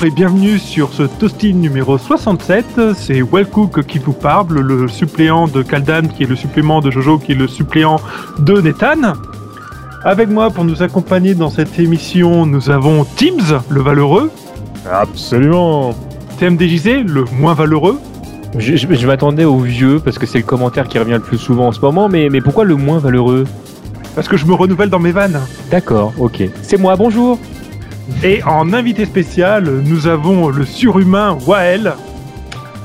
bonjour et bienvenue sur ce toasting numéro 67. C'est Wellcook qui vous parle, le suppléant de Kaldan qui est le supplément de Jojo qui est le suppléant de Nathan. Avec moi pour nous accompagner dans cette émission, nous avons Teams, le valeureux. Absolument. TMDJC, le moins valeureux. Je, je- je m'attendais au vieux parce que c'est le commentaire qui revient le plus souvent en ce moment, mais, mais pourquoi le moins valeureux? Parce que je me renouvelle dans mes vannes. D'accord, ok. C'est moi, bonjour Et en invité spécial, nous avons le surhumain Wael.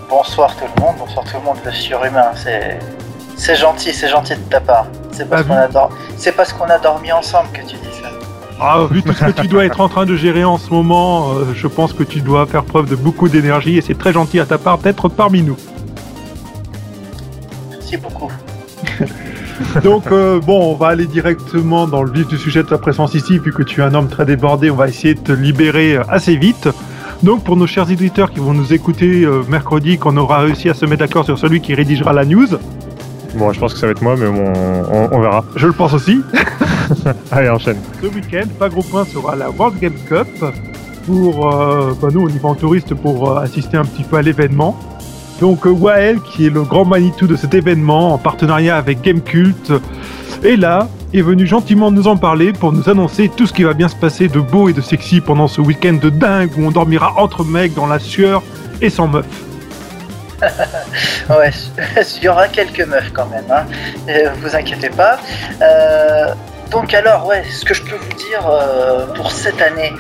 Bonsoir tout le monde, bonsoir tout le monde, le surhumain, c'est... C'est gentil, c'est gentil de ta part. C'est parce Ah, qu'on a, dor- c'est parce qu'on a dormi ensemble que tu dis ça. Ah, vu tout ce que tu dois être en train de gérer en ce moment, euh, je pense que tu dois faire preuve de beaucoup d'énergie et c'est très gentil à ta part d'être parmi nous. Merci beaucoup. Donc euh, bon, on va aller directement dans le vif du sujet de ta présence ici, vu que tu es un homme très débordé, on va essayer de te libérer euh, assez vite. Donc pour nos chers éditeurs qui vont nous écouter euh, mercredi, qu'on aura réussi à se mettre d'accord sur celui qui rédigera la news, Bon, je pense que ça va être moi, mais bon, on, on verra. je le pense aussi. Allez, enchaîne. Ce week-end, pas gros point sera la World Game Cup pour euh, bah, nous au niveau en touriste pour assister un petit peu à l'événement. Donc euh, Wael qui est le grand Manitou de cet événement en partenariat avec Gamecult est là est venu gentiment nous en parler pour nous annoncer tout ce qui va bien se passer de beau et de sexy pendant ce week-end de dingue où on dormira entre mecs dans la sueur et sans meuf. Ouais, il y aura quelques meufs quand même, hein. Euh, vous inquiétez pas. Euh, donc alors, ouais, ce que je peux vous dire pour cette année,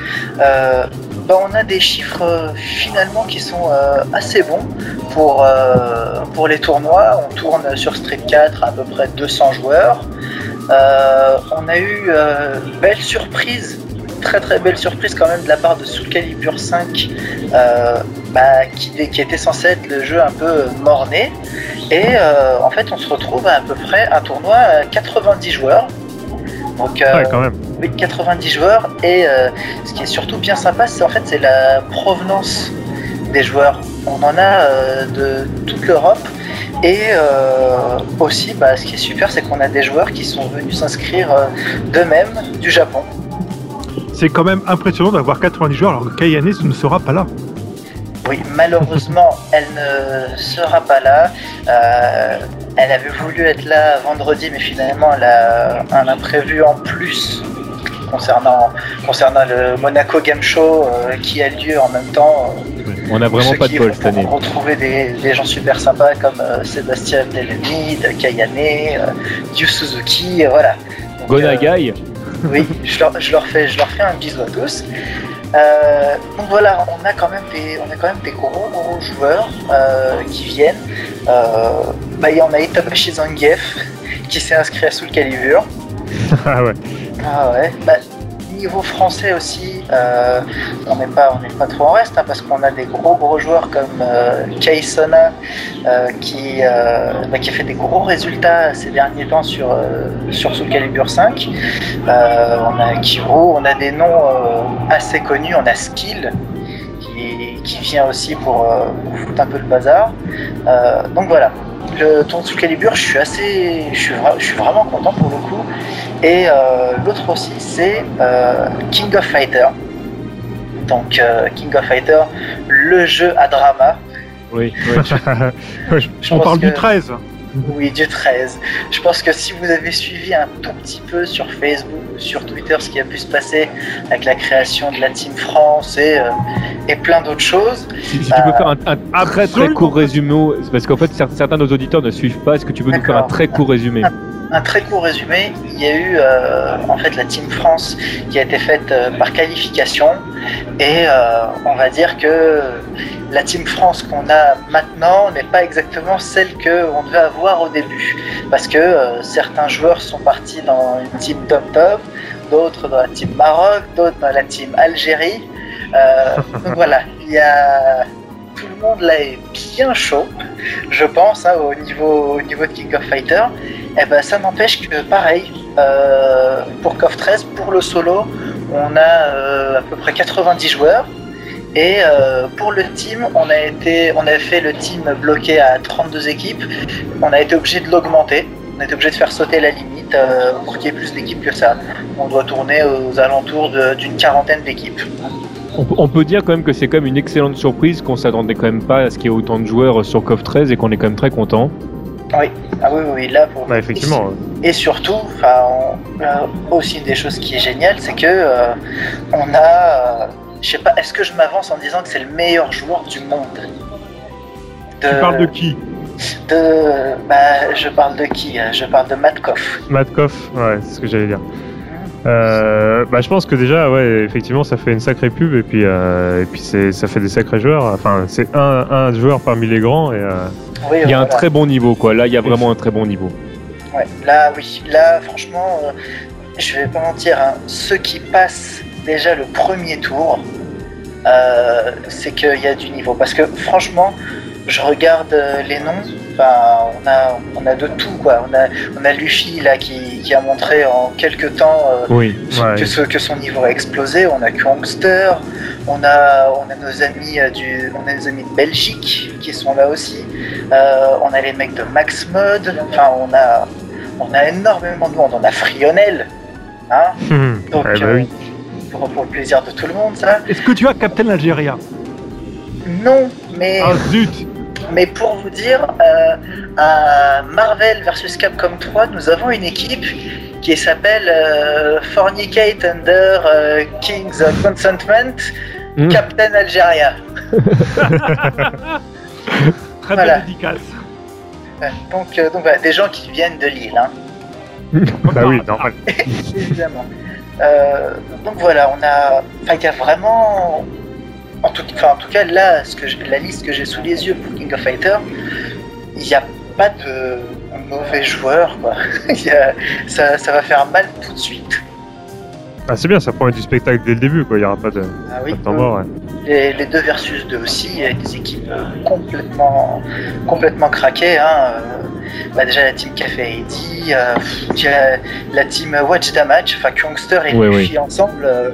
bah, on a des chiffres euh, finalement qui sont euh, assez bons pour, euh, pour les tournois. On tourne sur Street 4 à, peu près 200 joueurs. On a eu une belle surprise, très très belle surprise quand même de la part de Soul Calibur 5, euh, bah, qui, qui était censé être le jeu un peu morné. Et en fait, on se retrouve à, à peu près un tournoi à 90 joueurs. Donc, euh, Ouais, quand même. oui, 90 joueurs. Et euh, ce qui est surtout bien sympa, c'est en fait c'est la provenance des joueurs. On en a euh, de toute l'Europe. Et euh, aussi, bah, ce qui est super, c'est qu'on a des joueurs qui sont venus s'inscrire euh, d'eux-mêmes du Japon. C'est quand même impressionnant d'avoir 90 joueurs alors que Kayane ne sera pas là. Oui, malheureusement, elle ne sera pas là. Euh, elle avait voulu être là vendredi, mais finalement, elle a un imprévu en plus concernant, concernant le Monaco Game Show euh, qui a lieu en même temps. euh, On a vraiment pas de bol cette année. retrouver des, des gens super sympas comme euh, Sébastien Delemide, Kayane, euh, Yu Suzuki, euh, voilà. Donc, Gonagai oui, je leur, je leur fais, je leur fais un bisou à tous. Euh, donc voilà, on a quand même des, on a quand même des gros gros joueurs euh, qui viennent. Euh, bah, il y en a Itabashi Zangief qui s'est inscrit à Soul Calibur. ah ouais. Ah ouais. Bah, niveau français aussi, euh, on n'est pas, pas trop en reste hein, parce qu'on a des gros gros joueurs comme euh, Sona euh, qui, euh, bah, qui a fait des gros résultats ces derniers temps sur sur Soul Calibur 5. Euh, on a Kiro, on a des noms assez connus, on a Skill qui, qui vient aussi pour, pour foutre un peu le bazar. Donc voilà. Le Soul Calibur, je suis assez, je suis, vra- je suis vraiment content pour le coup. Et euh, l'autre aussi, c'est euh, King of Fighter. Donc euh, King of Fighter, le jeu à drama. Oui, oui. Je On parle que- du 13. Oui, du 13. Je pense que si vous avez suivi un tout petit peu sur Facebook ou sur Twitter ce qui a pu se passer avec la création de la Team France et, euh, et plein d'autres choses, Si, si tu peux faire un, un très très Absolument. court résumé, parce qu'en fait cer- certains de nos auditeurs ne suivent pas, est-ce que tu peux nous faire un très court résumé? un très court résumé, il y a eu euh, en fait la Team France qui a été faite euh, par qualification. Et euh, on va dire que la Team France qu'on a maintenant n'est pas exactement celle qu'on devait avoir au début. Parce que certains joueurs sont partis dans une team Top Top, d'autres dans la team Maroc, d'autres dans la team Algérie. Donc voilà, il y a tout le monde là est bien chaud, je pense, hein, au niveau au niveau de King of Fighter. Eh ben, ça n'empêche que, pareil, euh, pour KOF 13, pour le solo, on a euh, à peu près 90 joueurs. Et euh, pour le team, on a, été, on a fait le team bloqué à 32 équipes. On a été obligé de l'augmenter. On a obligé de faire sauter la limite pour qu'il y ait plus d'équipes que ça. On doit tourner aux alentours d'une quarantaine d'équipes. On, on peut dire quand même que c'est quand même une excellente surprise qu'on s'attendait quand même pas à ce qu'il y ait autant de joueurs sur KOF 13 et qu'on est quand même très content. Oui, ah oui, oui, là pour. Bah, effectivement. Et surtout, enfin, on- là, aussi une des choses qui est géniale, c'est que euh, on a, euh, je sais pas, est-ce que je m'avance en disant que c'est le meilleur joueur du monde? Tu parles de qui? De- bah, je parle de qui euh, Je parle de Matkov. Matkov, ouais, c'est ce que j'allais dire. Euh, bah, je pense que déjà, ouais, effectivement, ça fait une sacrée pub et puis, euh, et puis c'est, ça fait des sacrés joueurs. Enfin, c'est un, un joueur parmi les grands et euh, Oui, Il y a un très bon niveau, quoi. Là, il y a vraiment un très bon niveau. Ouais, là, oui, là, franchement, euh, je vais pas mentir, hein, ceux qui passent déjà le premier tour, euh, c'est qu'il y a du niveau. Parce que franchement, je regarde euh, les noms, enfin, on a, on a de tout, quoi. On a, on a Luffy, là, qui, qui a montré en quelques temps euh, Oui. Ouais. que, ce- que son niveau a explosé. On a Kongster, on a, on a nos amis euh, du, on a nos amis de Belgique qui sont là aussi. Euh, on a les mecs de Max Mode. Enfin, on a, on a énormément de monde. On a Frionel. Hein Donc, euh, oui. pour, pour le plaisir de tout le monde, ça. Est-ce que tu as Captain Algéria Non, mais, Ah zut mais pour vous dire, euh, à Marvel vs Capcom 3, nous avons une équipe qui s'appelle euh, Fornicate Under euh, King's Consentment Mm. Captain Algeria. Très Voilà. dédicace. Donc, euh, donc voilà, des gens qui viennent de Lille, hein, Bah oui, normal. évidemment. Euh, donc voilà, on a, enfin, il y a vraiment, en tout, enfin, en tout cas là, ce que j'ai- la liste que j'ai sous les yeux pour King of Fighter, il n'y a pas de mauvais quoi. Y a- ça, ça va faire mal tout de suite. Ah, c'est bien, ça promet du spectacle dès le début, quoi. Il y aura pas de, Ah pas oui. de temps mort. ouais. Les, les deux versus deux aussi, avec des équipes euh, complètement, complètement craquées. Hein. euh, bah déjà la team Café Eddy, euh, la team Watch Damage, enfin Kongster et Luffy ensemble. euh,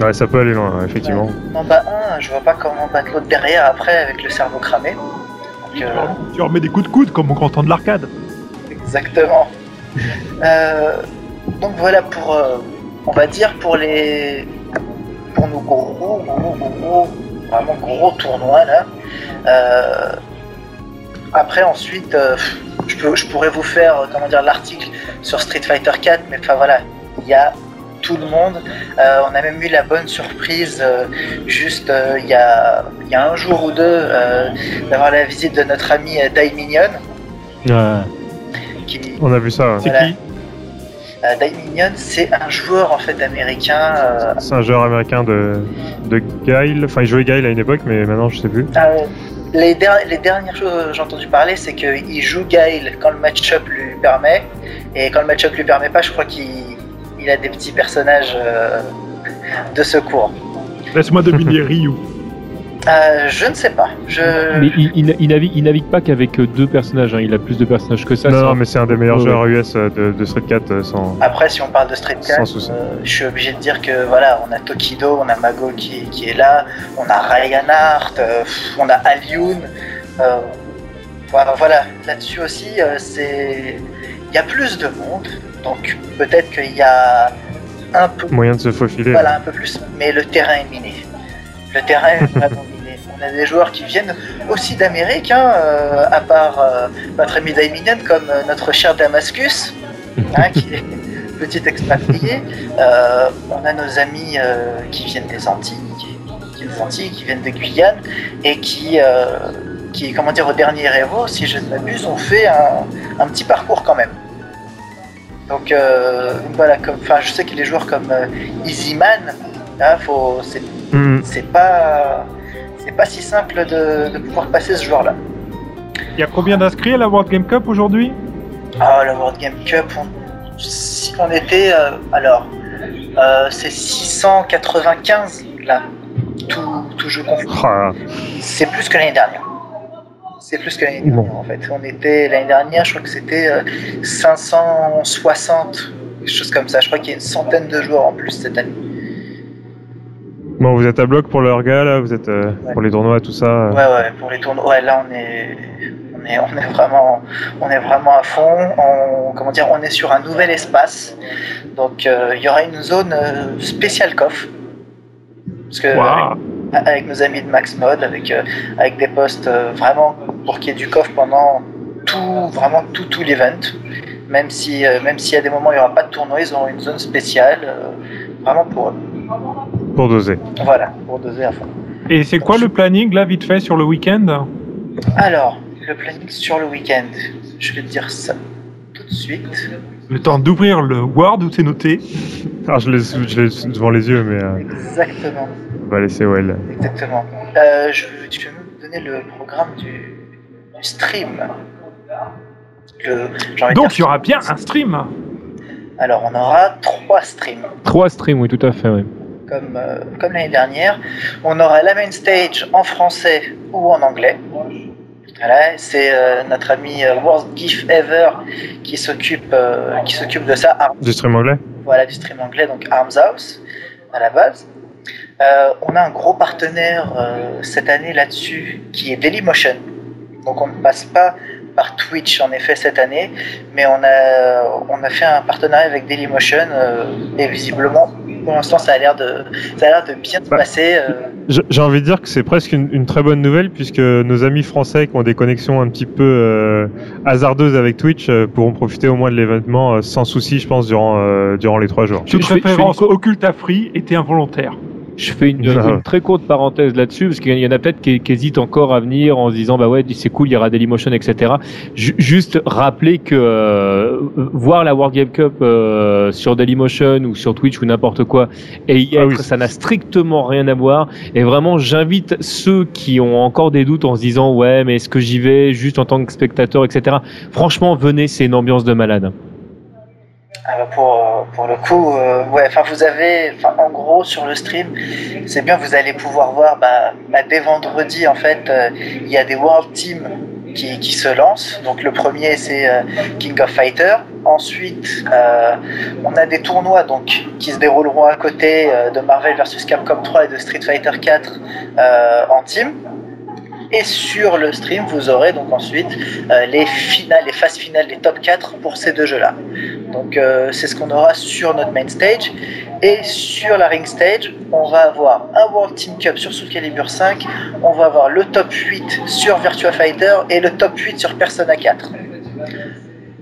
Ouais, ça peut aller loin, effectivement. on en bat un, je vois pas comment battre l'autre derrière après avec le cerveau cramé. Donc, euh, Tu remets des coups de coude comme au grand temps de l'arcade. Exactement. Euh, donc voilà pour, euh, on va dire pour les, pour nos gros, gros, gros, gros, vraiment gros tournois là. Euh, après ensuite, euh, je, peux, je pourrais vous faire, comment dire, l'article sur Street Fighter 4, mais enfin voilà, il y a tout le monde. Euh, on a même eu la bonne surprise, euh, juste euh, il y, a, il y a un jour ou deux, euh, d'avoir la visite de notre ami euh, Dai Minion, qui, On a vu ça. C'est qui Euh, Dai Minion, c'est un joueur en fait américain. euh, C'est un joueur américain de, de Guile. Enfin, il jouait Guile à une époque, mais maintenant, je sais plus. euh, les, der- les dernières choses que j'ai entendu parler, c'est qu'il joue Gail quand le match-up lui permet, et quand le match-up lui permet pas, je crois qu'il il a des petits personnages euh, de secours. Laisse-moi deviner Ryu. Euh, je ne sais pas. Je... Mais il, il, il navigue, il navigue pas qu'avec euh, deux personnages, hein. il a plus de personnages que ça. non, mais c'est un des meilleurs joueurs US de, de Street 4 euh, sans. Après, si on parle de Street 4, Sans souci. euh, je suis obligé de dire que voilà, on a Tokido, on a Mago qui, qui est là, on a Ryan Hart, euh, on a Alioun. euh, voilà, voilà. là-dessus aussi, euh, c'est il y a plus de monde, donc peut-être qu'il y a un peu, Moyen de se faufiler. voilà, un peu plus, mais le terrain est miné. Le terrain est vraiment miné. On a des joueurs qui viennent aussi d'Amérique, hein, euh, à part euh, notre ami Daiminian, comme euh, notre cher Damascus, hein, qui est petit expatrié. On a nos amis qui viennent des Antilles, qui, des Antilles, qui viennent de Guyane, et qui, qui comment dire, au dernier Evo, si je ne m'abuse, ont fait un, un petit parcours quand même. Donc euh, voilà, comme, je sais que les joueurs comme euh, Easyman, c'est Hmm. c'est pas c'est pas si simple de, de pouvoir passer ce joueur-là. Il y a combien d'inscrits à la World Game Cup aujourd'hui? Ah, la World Game Cup, on, si on était euh, alors euh, c'est 695 là, tout, tout jeu confondu. Ah, C'est plus que l'année dernière. C'est plus que l'année dernière en fait. On était l'année dernière, je crois que c'était euh, 560, quelque chose comme ça. Je crois qu'il y a une centaine de joueurs en plus cette année. Bon, vous êtes à bloc pour leur gars, là Vous êtes euh, Ouais. pour les tournois, tout ça euh. Ouais, ouais, pour les tournois, ouais, là on est, on est, on est vraiment, on est vraiment à fond. On, comment dire, on est sur un nouvel espace. Donc euh, il y aura une zone euh, spéciale coff. Parce que avec, avec nos amis de Max Mode, avec, euh, avec des posts euh, vraiment pour qu'il y ait du coffre pendant tout, vraiment tout, tout l'event. Même si, euh, même s'il y a des moments où il n'y aura pas de tournoi, ils auront une zone spéciale, euh, vraiment pour eux. Pour doser. Voilà, pour doser à fond. Et c'est quoi le planning là, vite fait, sur le week-end? Alors, le planning sur le week-end, je vais te dire ça tout de suite. Le temps d'ouvrir le Word où c'est noté. Alors je l'ai je l'ai devant les yeux, mais euh, Exactement, on va laisser Well. exactement. Euh, je, je vais me donner le programme du, du stream? Le, Donc il y aura bien un stream. Alors, on aura trois streams. Trois streams, oui, tout à fait. oui. comme, euh, comme l'année dernière. On aura la main stage en français ou en anglais. Voilà, c'est euh, notre ami euh, Worst GIF Ever qui s'occupe euh, qui s'occupe de ça. Arms- Du stream anglais voilà, du stream anglais, donc Arms House à la base. Euh, on a un gros partenaire cette année là-dessus qui est Dailymotion. Donc on ne passe pas par Twitch en effet cette année, mais on a, on a fait un partenariat avec Dailymotion et visiblement pour l'instant ça a l'air de, ça a l'air de bien se Bah, passer. euh, J'ai envie de dire que c'est presque une, une très bonne nouvelle puisque nos amis français qui ont des connexions un petit peu euh, hasardeuses avec Twitch euh, pourront profiter au moins de l'événement euh, sans souci, je pense, durant, euh, durant les trois jours. Je- Toute je fais- je fais référence occulte à free était involontaire. Je fais une, une très courte parenthèse là-dessus, parce qu'il y en a peut-être qui, qui hésitent encore à venir en se disant, bah ouais, c'est cool, il y aura Dailymotion, etc. Ju- juste rappeler que euh, voir la World Game Cup euh, sur Dailymotion ou sur Twitch ou n'importe quoi, et y Ah être, oui. ça n'a strictement rien à voir. Et vraiment, j'invite ceux qui ont encore des doutes en se disant, ouais, mais est-ce que j'y vais juste en tant que spectateur, etc. Franchement, venez, c'est une ambiance de malade. Bah pour, euh, pour le coup, euh, ouais, vous avez, en gros sur le stream, c'est bien, vous allez pouvoir voir, bah, bah, dès vendredi en fait, euh, il y a des World Teams qui, se lancent. Donc le premier c'est euh, King of Fighter. Ensuite, euh, on a des tournois donc qui se dérouleront à côté euh, de Marvel vs Capcom 3 et de Street Fighter 4 euh, en team. Et sur le stream, vous aurez donc ensuite euh, les finales, les phases finales des top 4 pour ces deux jeux-là. Donc euh, c'est ce qu'on aura sur notre main stage. Et sur la ring stage, on va avoir un World Team Cup sur Soul Calibur 5, on va avoir le top 8 sur Virtua Fighter et le top 8 sur Persona 4.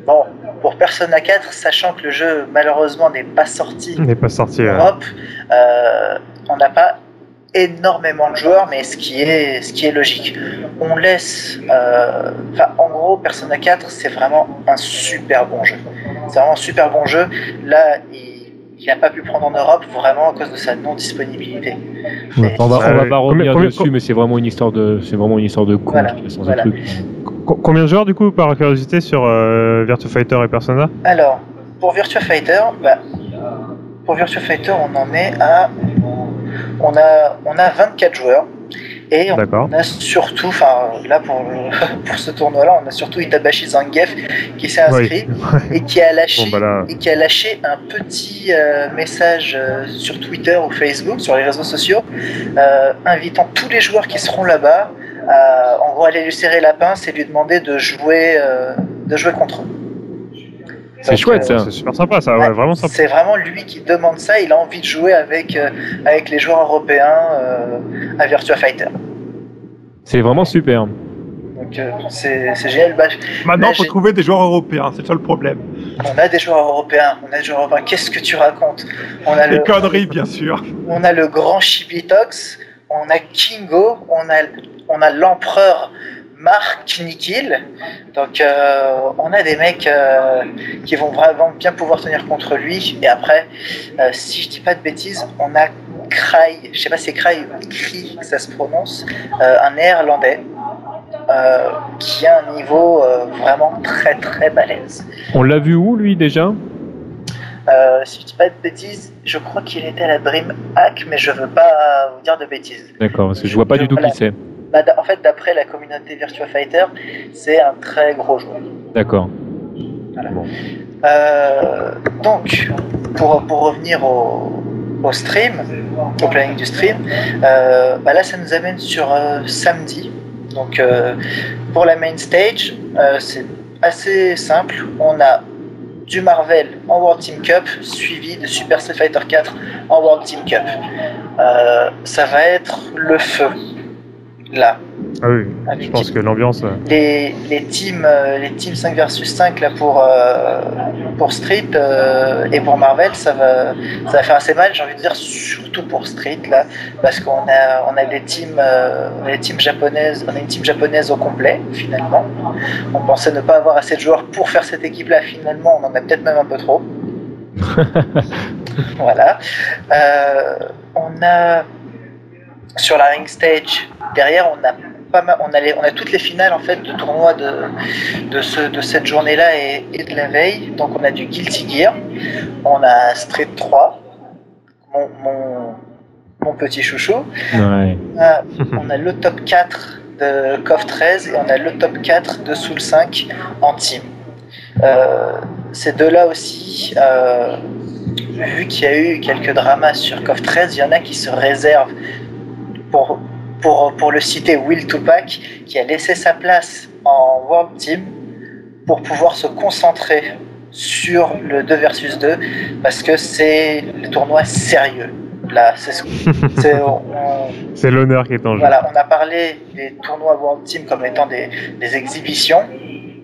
Bon, pour Persona 4, sachant que le jeu malheureusement n'est pas sorti n'est pas sorti. en Europe, euh, on n'a pas énormément de joueurs, mais ce qui est, ce qui est logique. On laisse, euh, en gros, Persona 4, c'est vraiment un super bon jeu. C'est vraiment un super bon jeu. Là, il n'a pas pu prendre en Europe vraiment à cause de sa non-disponibilité. On va, on va pas revenir Combien- dessus, combien- mais c'est vraiment une histoire de, c'est vraiment une histoire de con, Voilà, sans voilà. truc. co- combien de joueurs du coup par curiosité sur euh, Virtua Fighter et Persona? Alors, pour Virtua Fighter, bah, pour Virtua Fighter, on en est à. On a, on a 24 joueurs. Et on a surtout, enfin là pour, le- pour ce tournoi-là, on a surtout Itabashi Zangief qui s'est inscrit et qui a lâché Bon bah là, et qui a lâché un petit euh, message euh, sur Twitter ou Facebook, sur les réseaux sociaux, euh, invitant tous les joueurs qui seront là-bas à en gros aller lui serrer la pince et lui demander de jouer, de jouer contre eux. C'est chouette, euh, ça. c'est super sympa ça, ouais, Ouais, vraiment sympa. C'est vraiment lui qui demande ça. Il a envie de jouer avec, euh, avec les joueurs européens euh, à Virtua Fighter. C'est vraiment super. Donc euh, c'est c'est génial. Bah, Maintenant, Mais il faut trouver des joueurs européens, c'est ça le problème. on a des joueurs européens. On a des joueurs européens. Qu'est-ce que tu racontes? On a, Les le, conneries, bien sûr. on a le grand Shibitox. On a Kingo. On a, on a l'empereur Mark Nikil. Donc euh, on a des mecs euh, qui vont vraiment bien pouvoir tenir contre lui. Et après, euh, si je dis pas de bêtises, on a Cry, je sais pas si c'est Cry ou Cry que ça se prononce, un néerlandais qui a un niveau vraiment très très balèze. On l'a vu où, lui, déjà? Euh, si je dis pas de bêtises, je crois qu'il était à la DreamHack, mais je veux pas vous dire de bêtises. D'accord, parce que je vois pas du tout qui c'est. Bah, en fait, d'après la communauté Virtua Fighter, c'est un très gros joueur. D'accord. Euh, donc, pour, pour revenir au, au stream, au planning du stream, euh, bah là, ça nous amène sur euh, samedi. Donc, pour la main stage, c'est assez simple. On a du Marvel en World Team Cup, suivi de Super Street Fighter 4 en World Team Cup. Ça va être le feu, là. Ah oui, je Avec pense que l'ambiance. euh, les, les teams euh, les teams 5 versus 5 là pour euh, pour Street euh, et pour Marvel ça va ça va faire assez mal j'ai envie de dire surtout pour Street là parce qu'on a on a des teams euh, des teams japonaises on a une team japonaise au complet finalement on pensait ne pas avoir assez de joueurs pour faire cette équipe là finalement on en a peut-être même un peu trop voilà on a sur la ring stage derrière on a pas mal, on a, les- on a toutes les finales en fait de tournois de, de, ce, de cette journée-là et, et de la veille. Donc on a du Guilty Gear, on a Street 3, mon, mon, mon petit chouchou. Ouais. On a, on a le top 4 de KOF 13 et on a le top 4 de Soul 5 en team. Euh, ces deux-là aussi, euh, vu qu'il y a eu quelques dramas sur KOF 13, il y en a qui se réservent pour, pour, pour le citer Will Tupac, qui a laissé sa place en World Team pour pouvoir se concentrer sur le 2 versus 2 parce que c'est le tournoi sérieux. Là, c'est ce c'est- on- C'est l'honneur qui est en jeu. voilà, on a parlé des tournois World Team comme étant des, des exhibitions,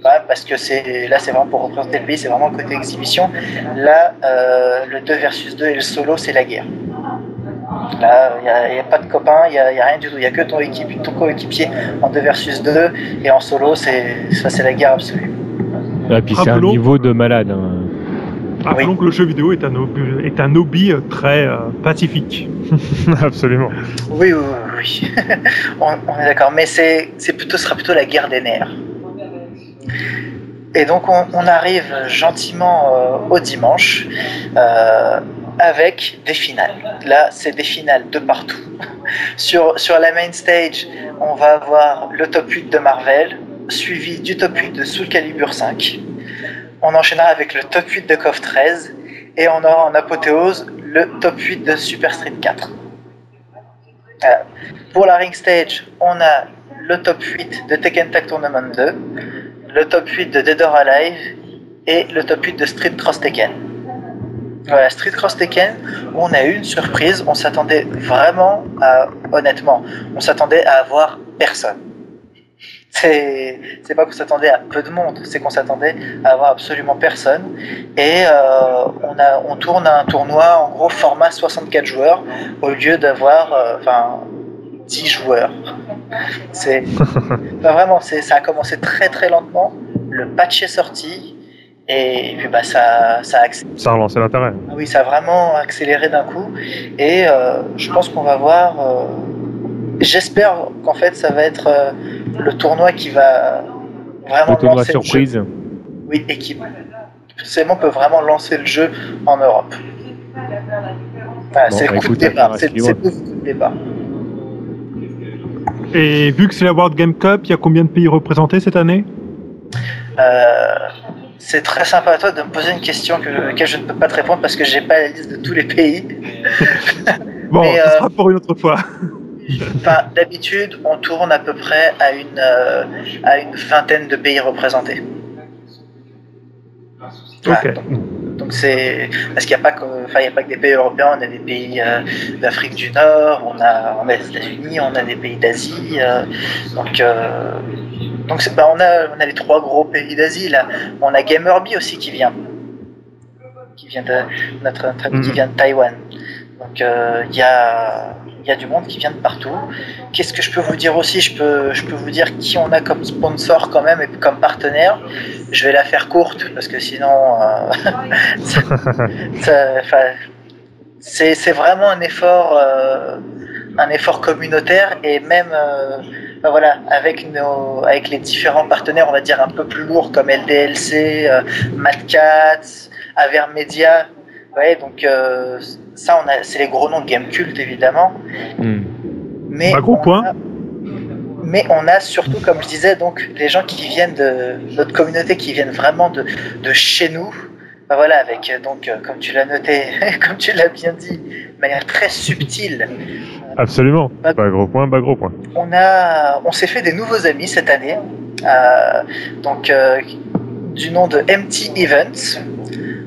hein, parce que c'est là c'est vraiment pour représenter le pays, c'est vraiment le côté exhibition. Là, euh, le 2 versus 2 et le solo, c'est la guerre. Là, il n'y a, pas de copains, il n'y a, a, rien du tout, il n'y a que ton, équipe, ton coéquipier en 2 versus 2, et en solo, c'est ça c'est la guerre absolue. Et puis c'est un niveau de malade. hein. Rappelons que le jeu vidéo est un, hobby- est un hobby euh, très euh, pacifique. Absolument. Oui, oui, oui, oui. on, on est d'accord, mais c'est c'est plutôt, ce sera plutôt la guerre des nerfs. Et donc on, on arrive gentiment euh, au dimanche euh, avec des finales. Là, c'est des finales de partout. sur, sur la main stage, on va avoir le top 8 de Marvel, suivi du top 8 de Soul Calibur 5. On enchaînera avec le top 8 de KOF 13 et on aura en apothéose le top 8 de Super Street 4. Euh, pour la ring stage, on a le top 8 de Tekken Tag Tournament 2, le top 8 de Dead or Alive et le top 8 de Street Cross Tekken. Voilà, Street Cross Tekken, où on a eu une surprise, on s'attendait vraiment à, honnêtement, on s'attendait à avoir personne. C'est, c'est pas qu'on s'attendait à peu de monde, c'est qu'on s'attendait à avoir absolument personne. Et euh, on, a, on tourne un tournoi en gros format 64 joueurs au lieu d'avoir euh, enfin 10 joueurs. C'est enfin, vraiment c'est ça a commencé très très lentement. Le patch est sorti et puis bah ça ça a accéléré. Ça a relancé l'intérêt. Ah Oui, ça a vraiment accéléré d'un coup et euh, je pense qu'on va voir. euh, J'espère qu'en fait ça va être euh, le tournoi qui va vraiment Le tournoi lancer le jeu. surprise. Oui, et qui potentiellement peut vraiment lancer le jeu en Europe. Voilà, Bon, c'est bah, le coup écoute, de départ. C'est le coup de départ. Et vu que c'est la World Game Cup, il y a combien de pays représentés cette année? Euh, c'est très sympa à toi de me poser une question que, laquelle je ne peux pas te répondre parce que j'ai pas la liste de tous les pays. Bon, Mais, ce euh, sera pour une autre fois. Enfin, d'habitude, on tourne à peu près à une, euh, à une vingtaine de pays représentés. Voilà, donc- c'est parce qu'il n'y a pas que, enfin, il y a pas que des pays européens, on a des pays euh, d'Afrique du Nord, on a, on a les États-Unis, on a des pays d'Asie. euh, donc, euh, donc bah, on a, on a les trois gros pays d'Asie là. On a Gamerby aussi qui vient, qui vient de notre, notre ami qui Mhm. vient de Taïwan. Donc euh, il y a il y a du monde qui vient de partout. Qu'est-ce que je peux vous dire aussi? Je peux, je peux vous dire qui on a comme sponsor quand même et comme partenaire. Je vais la faire courte parce que sinon, euh, c'est vraiment un effort, euh, un effort communautaire et même, ben voilà, avec nos, avec les différents partenaires, on va dire un peu plus lourds comme LDLC, euh, Mad Cats, Avermedia. Ouais, donc euh, ça, on a, c'est les gros noms de Game Cult évidemment. Hmm. Mais Bah, gros on point. a- mais on a surtout, comme je disais, donc les gens qui viennent de notre communauté, qui viennent vraiment de, de chez nous. Bah voilà, avec euh, donc, euh, comme tu l'as noté, comme tu l'as bien dit, de manière très subtile, Absolument. Bah, gros point, bah, gros point. on a, on s'est fait des nouveaux amis cette année. Euh, donc euh, du nom de MT Events.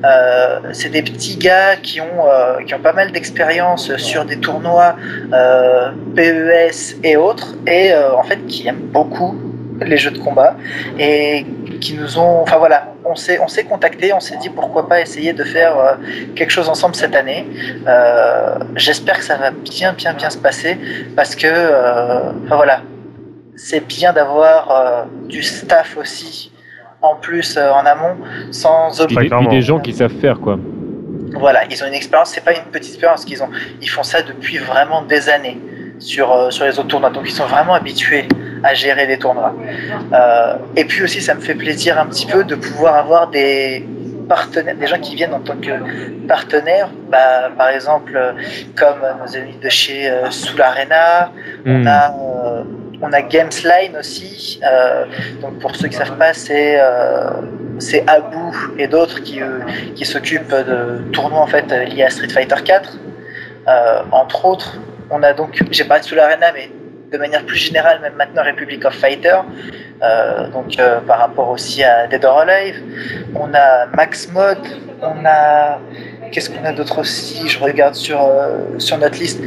Euh, c'est des petits gars qui ont, euh, qui ont pas mal d'expérience sur des tournois euh, PES et autres, et euh, en fait qui aiment beaucoup les jeux de combat et qui nous ont, enfin voilà, on s'est on s'est contacté, on s'est dit pourquoi pas essayer de faire euh, quelque chose ensemble cette année. Euh, J'espère que ça va bien bien bien se passer parce que, euh, enfin voilà, c'est bien d'avoir euh, du staff aussi en plus en amont sans Puis, des- puis clairement. des gens qui savent faire, quoi. voilà, ils ont une expérience, c'est pas une petite expérience qu'ils ont. Ils font ça depuis vraiment des années sur, sur les autres tournois. Donc ils sont vraiment habitués à gérer des tournois. Euh, et puis aussi, ça me fait plaisir un petit peu de pouvoir avoir des partenaires, des gens qui viennent en tant que partenaires. Bah, par exemple, euh, comme nos amis de chez euh, Soul Arena, on Hmm. a, euh, on a Gamesline aussi. Euh, donc pour ceux qui savent pas, c'est euh, c'est Abou et d'autres qui, euh, qui s'occupent de tournois en fait liés à Street Fighter 4. Euh, entre autres, on a donc, j'ai parlé de Soul Arena, mais de manière plus générale, même maintenant Republic of Fighter. Euh, donc euh, par rapport aussi à Dead or Alive, on a Max Mod, on a qu'est-ce qu'on a d'autre aussi? Je regarde sur euh, sur notre liste,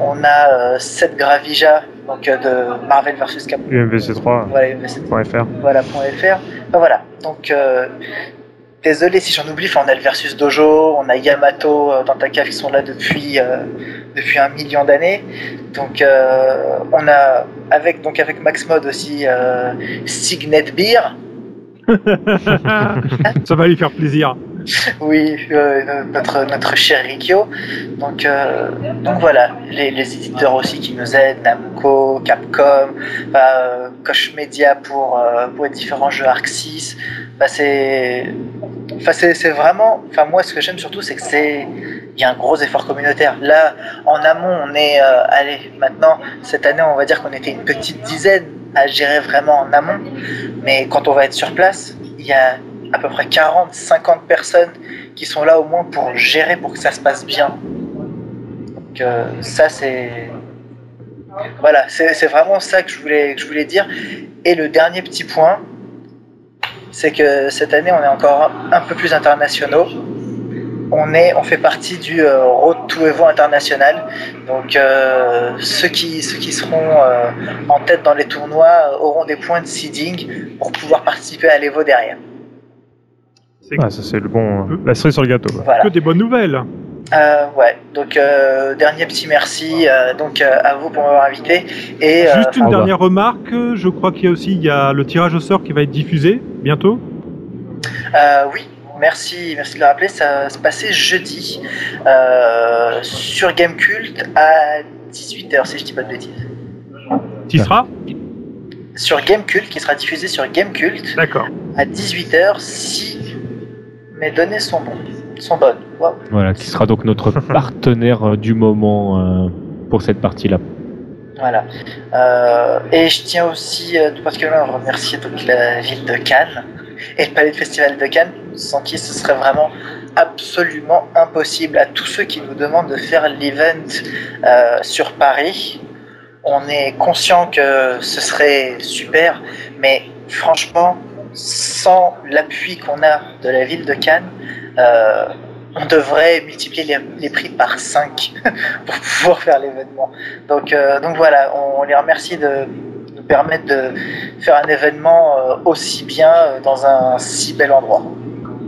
on a Seth Gravija, donc de Marvel vs Capcom. UMVC3.fr. Voilà, .fr. Voilà, donc désolé si j'en oublie, enfin, on a le Versus Dojo, on a Yamato euh, dans ta cave qui sont là depuis, euh, depuis un million d'années. Donc euh, on a avec, donc avec Max Mod aussi euh, Signet Beer, Ça va lui faire plaisir. Oui, euh, notre, notre cher Rikyo. Donc, euh, donc voilà, les, les éditeurs aussi qui nous aident, Namco, Capcom, bah, Koch Media pour, pour les différents jeux Arc 6. Bah, c'est c'est vraiment, enfin moi ce que j'aime surtout c'est que c'est il y a un gros effort communautaire. Là, en amont, on est, allez, maintenant, cette année, on va dire qu'on était une petite dizaine à gérer vraiment en amont. Mais quand on va être sur place, il y a à peu près 40, 50 personnes qui sont là au moins pour gérer, pour que ça se passe bien. Donc euh, ça, c'est... Voilà, c'est vraiment ça que je, voulais, que je voulais dire. Et le dernier petit point, c'est que cette année, on est encore un peu plus internationaux. On, est, on fait partie du euh, Road to Evo international. Donc euh, ceux, qui, ceux qui seront en tête dans les tournois auront des points de seeding pour pouvoir participer à l'Evo derrière. C'est Ah, ça c'est le bon, la cerise sur le gâteau. Voilà. que des bonnes nouvelles. Euh, ouais, donc euh, dernier petit merci euh, donc euh, à vous pour m'avoir invité et euh, Juste une dernière remarque, je crois qu'il y a aussi il y a le tirage au sort qui va être diffusé bientôt. euh, oui, merci, merci de le rappeler, ça va se passer jeudi euh, sur Gamecult à 18h si je dis pas de bêtises. Tu y seras Sur Gamecult qui sera diffusé sur Gamecult D'accord. à 18h si mes données sont bonnes, sont bonnes. Voilà, qui sera donc notre partenaire euh, du moment euh, pour cette partie-là. Voilà. Euh, et je tiens aussi euh, tout particulièrement à remercier donc, la ville de Cannes et le palais de festival de Cannes, sans qui ce serait vraiment absolument impossible à tous ceux qui nous demandent de faire l'event euh, sur Paris. On est conscient que ce serait super, mais franchement, sans l'appui qu'on a de la ville de Cannes, euh, on devrait multiplier les, prix par 5 pour pouvoir faire l'événement. Donc, euh, voilà, on, les remercie de nous permettre de faire un événement euh, aussi bien dans un si bel endroit.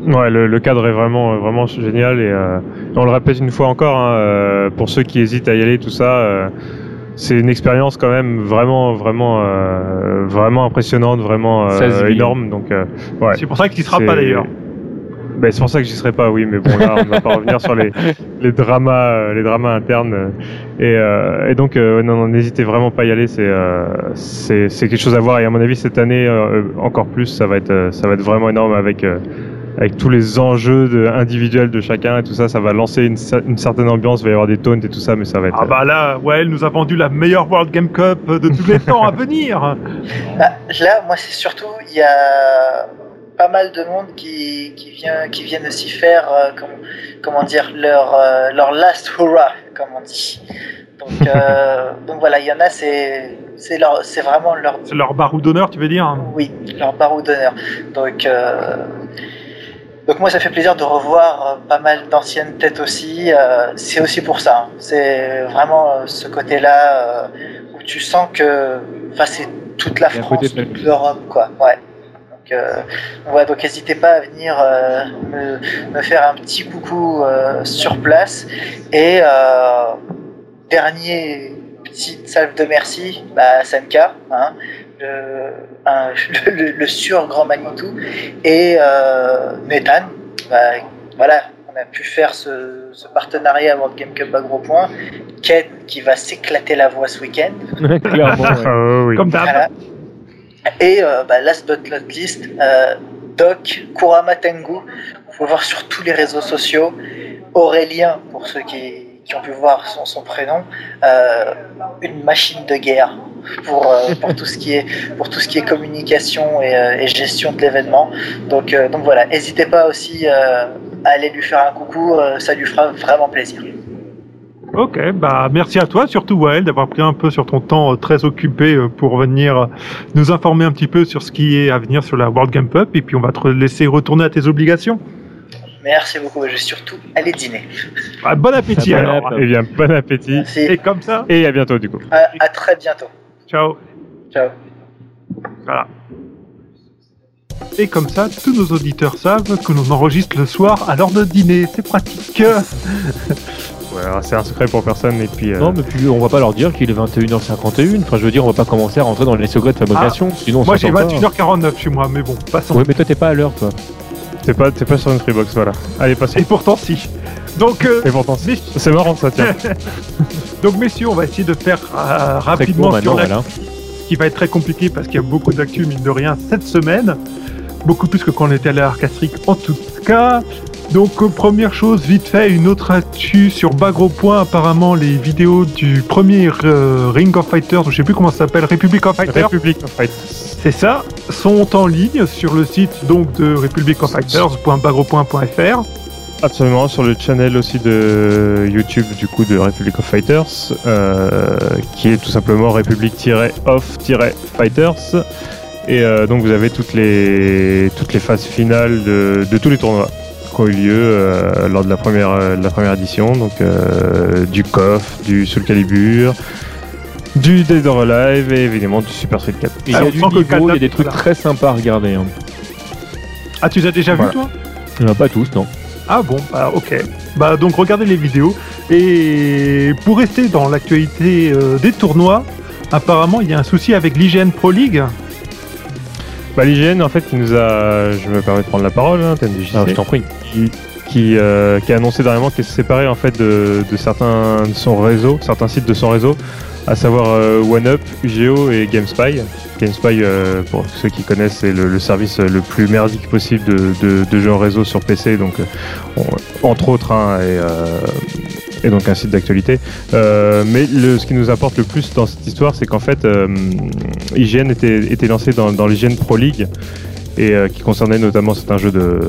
Ouais, le, cadre est vraiment, génial et on le répète une fois encore hein, pour ceux qui hésitent à y aller, tout ça. C'est une expérience quand même vraiment, vraiment, euh, vraiment impressionnante, vraiment euh, énorme. Donc, euh, ouais. C'est pour ça qu'il y sera C'est- pas d'ailleurs. Ben, c'est pour ça que j'y serai pas, oui, mais bon là, on ne va pas revenir sur les, les dramas, les dramas internes. Et, euh, et donc, euh, non, non, n'hésitez vraiment pas à y aller. C'est, euh, c'est, c'est quelque chose à voir. Et à mon avis, cette année euh, encore plus, ça va être, ça va être vraiment énorme avec, euh, avec tous les enjeux de, individuels de chacun et tout ça. Ça va lancer une, cer- une certaine ambiance. Il va y avoir des taunts et tout ça, mais ça va être. Ah bah là, ouais, elle nous a vendu la meilleure World Game Cup de tous les temps à venir. Bah, là, moi, c'est surtout, il y a pas mal de monde qui, qui, vient, qui viennent aussi faire, euh, comment, comment dire, leur, euh, leur last hurrah, comme on dit. Donc, euh, donc voilà, il y en a, c'est c'est leur- c'est vraiment leur C'est leur barou d'honneur, tu veux dire? Oui, leur barreau d'honneur. Donc, euh, donc moi, ça fait plaisir de revoir euh, pas mal d'anciennes têtes aussi. Euh, c'est aussi pour ça. hein. C'est vraiment euh, ce côté-là où tu sens que, enfin, c'est toute la France, toute l'Europe, quoi. Ouais. Donc, euh, ouais, donc n'hésitez pas à venir euh, me, me faire un petit coucou euh, sur place. Et dernier petite salve de merci, bah, hein, un- le, sur grand Manitou, et euh, Nathan. Bah, voilà, on a pu faire ce, ce partenariat World Game Cup à gros point. Ken qui va s'éclater la voix ce week-end. Clairement. ouais. Ah, oui. Comme d'hab. Voilà. Et euh, bah, last but not least, euh, Doc Kurama Tengu. Vous pouvez voir sur tous les réseaux sociaux. Aurélien, pour ceux qui, qui ont pu voir son, son prénom, euh, une machine de guerre pour, euh, pour, tout ce qui est, pour tout ce qui est communication et, euh, gestion de l'événement. Donc, donc voilà, n'hésitez pas aussi à aller lui faire un coucou, ça lui fera vraiment plaisir. Ok, bah merci à toi, surtout Wael, d'avoir pris un peu sur ton temps très occupé pour venir nous informer un petit peu sur ce qui est à venir sur la World Game Cup, et puis on va te laisser retourner à tes obligations. Merci beaucoup, je vais surtout aller dîner. Ah, bon appétit Bon alors. appétit. Eh bien, bon appétit. Merci, Et comme ça, Et à bientôt, du coup. à, à très bientôt. ciao. Ciao. Voilà. Et comme ça, tous nos auditeurs savent que l'on enregistre le soir à l'heure de dîner. C'est pratique. Ouais, c'est un secret pour personne. Et puis, euh, Non, mais puis on va pas leur dire qu'il est 21h51. Enfin, je veux dire, on va pas commencer à rentrer dans les secrets de fabrication. sinon, on Moi j'ai s'entend pas. 21h49 chez moi, mais bon, passons. Ouais, mais toi, t'es pas à l'heure, toi. T'es pas, t'es pas sur une Freebox, voilà. Allez, passons. Et pourtant si. Donc, euh, Et pourtant, c'est mais- c'est marrant ça, tiens. donc messieurs, on va essayer de faire euh, rapidement court sur la voilà. qui va être très compliqué parce qu'il y a beaucoup d'actu, mine de rien, cette semaine. Beaucoup plus que quand on était à l'Arcastrique en tout cas. Donc, euh, première chose, vite fait, une autre actu sur Bagro Point. Apparemment, les vidéos du premier euh, Ring of Fighters, ou je sais plus comment ça s'appelle, Republic of Fighters, République of Fight. c'est ça, sont en ligne sur le site donc de republicofighters.bagro.fr. Absolument, sur le channel aussi de YouTube du coup de Republic of Fighters, euh, qui est tout simplement Republic-of-Fighters. Et euh, donc vous avez toutes les, toutes les phases finales de, de tous les tournois qui ont eu lieu euh, lors de la première, euh, de la première édition, donc euh, du KOF, du Soul Calibur, du Dead or Alive et évidemment du Super Street 4. Et Il y a du niveau, il y a des trucs très sympas à regarder. Hein. Ah, tu les as déjà Voilà. vu toi? Il y en a pas tous, non. Ah bon, bah ok. Bah donc regardez les vidéos. Et pour rester dans l'actualité euh, des tournois, apparemment il y a un souci avec l'IGN Pro League. Bah, L'IGN en fait qui nous a, je me permets de prendre la parole, hein, TMDJC. Ah, je t'en prie. qui, qui, euh, qui a annoncé dernièrement qu'elle se séparait en fait de, de certains de son réseau, certains sites de son réseau, à savoir euh, OneUp, UGO et GameSpy. GameSpy, euh, pour ceux qui connaissent, c'est le, le service le plus merdique possible de, de, de jeux en réseau sur PC, donc on- entre autres, hein, et, euh, et donc un site d'actualité. Euh, mais le, ce qui nous apporte le plus dans cette histoire, c'est qu'en fait, euh, IGN était, était lancé dans, dans l'IGN Pro League et euh, qui concernait notamment de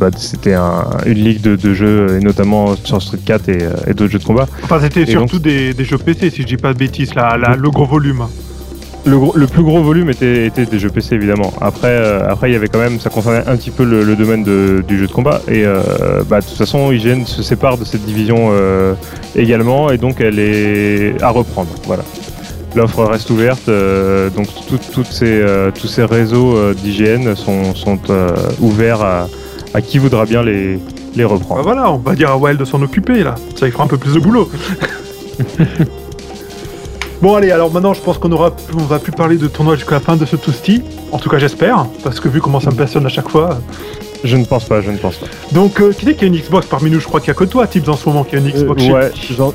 bah, c'était un- une ligue de, de jeux et notamment sur Street 4 et, euh, et d'autres jeux de combat Enfin c'était surtout des, des jeux PC si je dis pas de bêtises, là, là, le gros volume. Le, gros- le plus gros volume était, était des jeux PC évidemment après euh, après il y avait quand même ça concernait un petit peu le, le domaine de- du jeu de combat et euh, bah, de toute façon IGN se sépare de cette division euh, également et donc elle est à reprendre voilà L'offre reste ouverte, donc tout- ces, tous ces réseaux d'IGN sont, sont ouverts à, à qui voudra bien les, les Bah reprendre. voilà, on va dire à Wild de s'en occuper là. Ça il fera un peu plus de boulot. bon allez, alors maintenant je pense qu'on aura, on va plus parler de tournoi jusqu'à la fin de ce toasty. En tout cas j'espère, parce que vu comment ça me passionne à chaque fois. Je ne pense pas, je ne pense pas. Donc euh, qui dit qu'il y a une Xbox parmi nous? Je crois qu'il y a que toi, Tips, en ce moment qui a une Xbox. Euh, chez- ouais,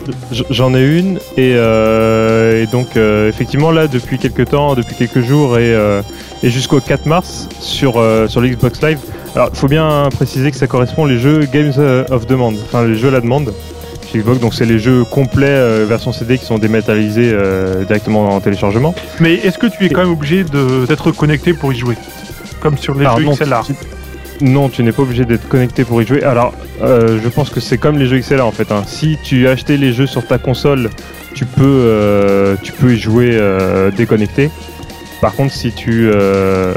j'en- ai une et, euh, et donc euh, effectivement là depuis quelques temps, depuis quelques jours et, et jusqu'au 4 mars sur sur l'Xbox Live. Alors il faut bien préciser que ça correspond les jeux Games of Demand, enfin les jeux à la demande Xbox. Donc c'est les jeux complets euh, version CD qui sont dématérialisés euh, directement en téléchargement. Mais est-ce que tu es quand même obligé d'être connecté pour y jouer? Comme sur les Alors, jeux non, XLR. tu- Non, tu n'es pas obligé d'être connecté pour y jouer. Alors, euh, je pense que c'est comme les jeux XLR en fait. hein. Si tu as acheté les jeux sur ta console, tu peux, tu peux y jouer déconnecté. Par contre, si tu, euh,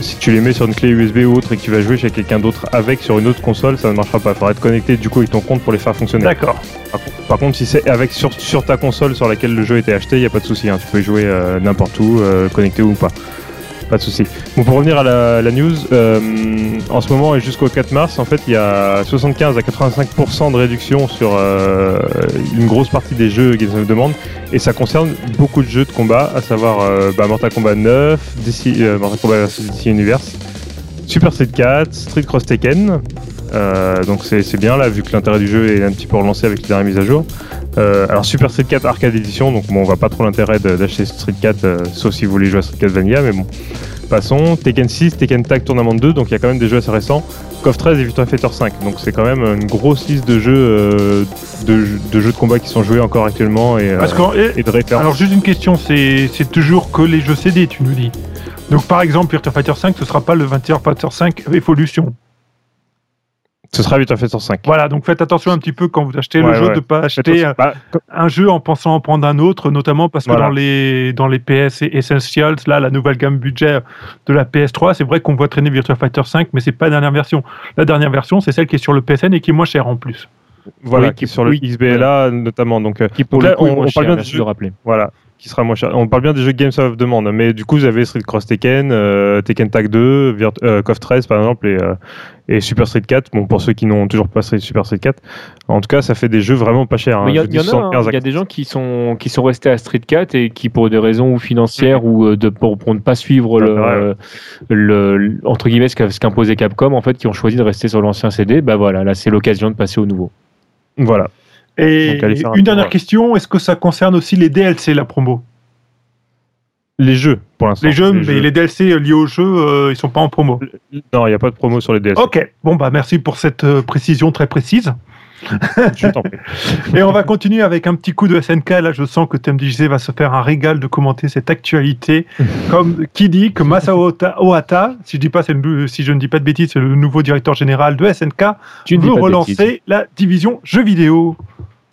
si tu les mets sur une clé USB ou autre et que tu vas jouer chez quelqu'un d'autre avec sur une autre console, ça ne marchera pas. Il faudra être connecté du coup avec ton compte pour les faire fonctionner. D'accord. Par, con- par contre, si c'est avec sur, sur ta console sur laquelle le jeu a été acheté, il n'y a pas de souci. hein. Tu peux y jouer euh, n'importe où, euh, connecté ou pas. Pas de souci. Bon, pour revenir à la, news, euh, en ce moment et jusqu'au 4 mars, en fait, il y a 75 à 85% de réduction sur euh, une grosse partie des jeux Games of Demande, et ça concerne beaucoup de jeux de combat, à savoir euh, bah, Mortal Kombat 9, DC, Mortal Kombat DC Universe, Super Street 4, Street Cross Tekken. Euh, donc c'est bien là, vu que l'intérêt du jeu est un petit peu relancé avec les dernières mises à jour. Euh, alors Super Street 4 Arcade Edition, donc bon, on va pas trop l'intérêt d'acheter Street 4, euh, sauf si vous voulez jouer à Street 4 Vanilla, mais bon. Passons, Tekken 6, Tekken Tag Tournament 2, donc il y a quand même des jeux assez récents. KOF 13 et Virtua Fighter 5, donc c'est quand même une grosse liste de jeux, de, de jeux de combat qui sont joués encore actuellement et, Parce que, et- et de références. alors juste une question, c'est c'est toujours que les jeux CD, tu nous dis. Donc par exemple, Virtua Fighter 5, ce sera pas le 21 Fighter 5 Evolution. Ce sera Virtua Fighter 5. Voilà, donc faites attention un petit peu quand vous achetez le jeu ouais. de pas acheter Bah, un jeu en pensant en prendre un autre, notamment parce que Voilà. dans les dans les PS Essentials, là, la nouvelle gamme budget de la PS3, c'est vrai qu'on voit traîner Virtua Fighter 5, mais c'est pas la dernière version. La dernière version, c'est celle qui est sur le PSN et qui est moins chère en plus. voilà, Oui, qui est sur le oui, XBLA notamment. Donc, euh, Qui pour Donc le là, coup est on- on parle cher, bien jeux- de rappeler. Voilà, qui sera moins cher. On parle bien des jeux Games of Demande, mais du coup, vous avez Street Cross Tekken, euh, Tekken Tag 2, Virt euh, KOF 13 par exemple, et, euh, et Super Street 4. Bon, pour ceux qui n'ont toujours pas Street- Super Street 4. En tout cas, ça fait des jeux vraiment pas chers. hein. Il y, a- y en hein. 115 à il y a des gens qui sont qui sont restés à Street 4 et qui pour des raisons ou financières ou euh, de pour, pour ne pas suivre le, Ouais, ouais. euh, le, le- entre guillemets ce qu'imposait Capcom en fait qui ont choisi de rester sur l'ancien CD. Bah voilà, là c'est l'occasion de passer au nouveau. Voilà. Et un une dernière question, est-ce que ça concerne aussi les DLC, la promo? Les jeux, pour l'instant. Les jeux, mais les DLC liés au jeu, euh, ils sont pas en promo. Non, il n'y a pas de promo sur les DLC. Ok, bon bah merci pour cette euh, précision très précise. Je t'en prie. Et on va continuer avec un petit coup de SNK. Là, je sens que TMDJC va se faire un régal de commenter cette actualité. Comme qui dit que Masao Ohata, si je, dis pas, c'est le- si je ne dis pas de bêtises, c'est le nouveau directeur général de SNK, Tu veut relancer la division jeux vidéo.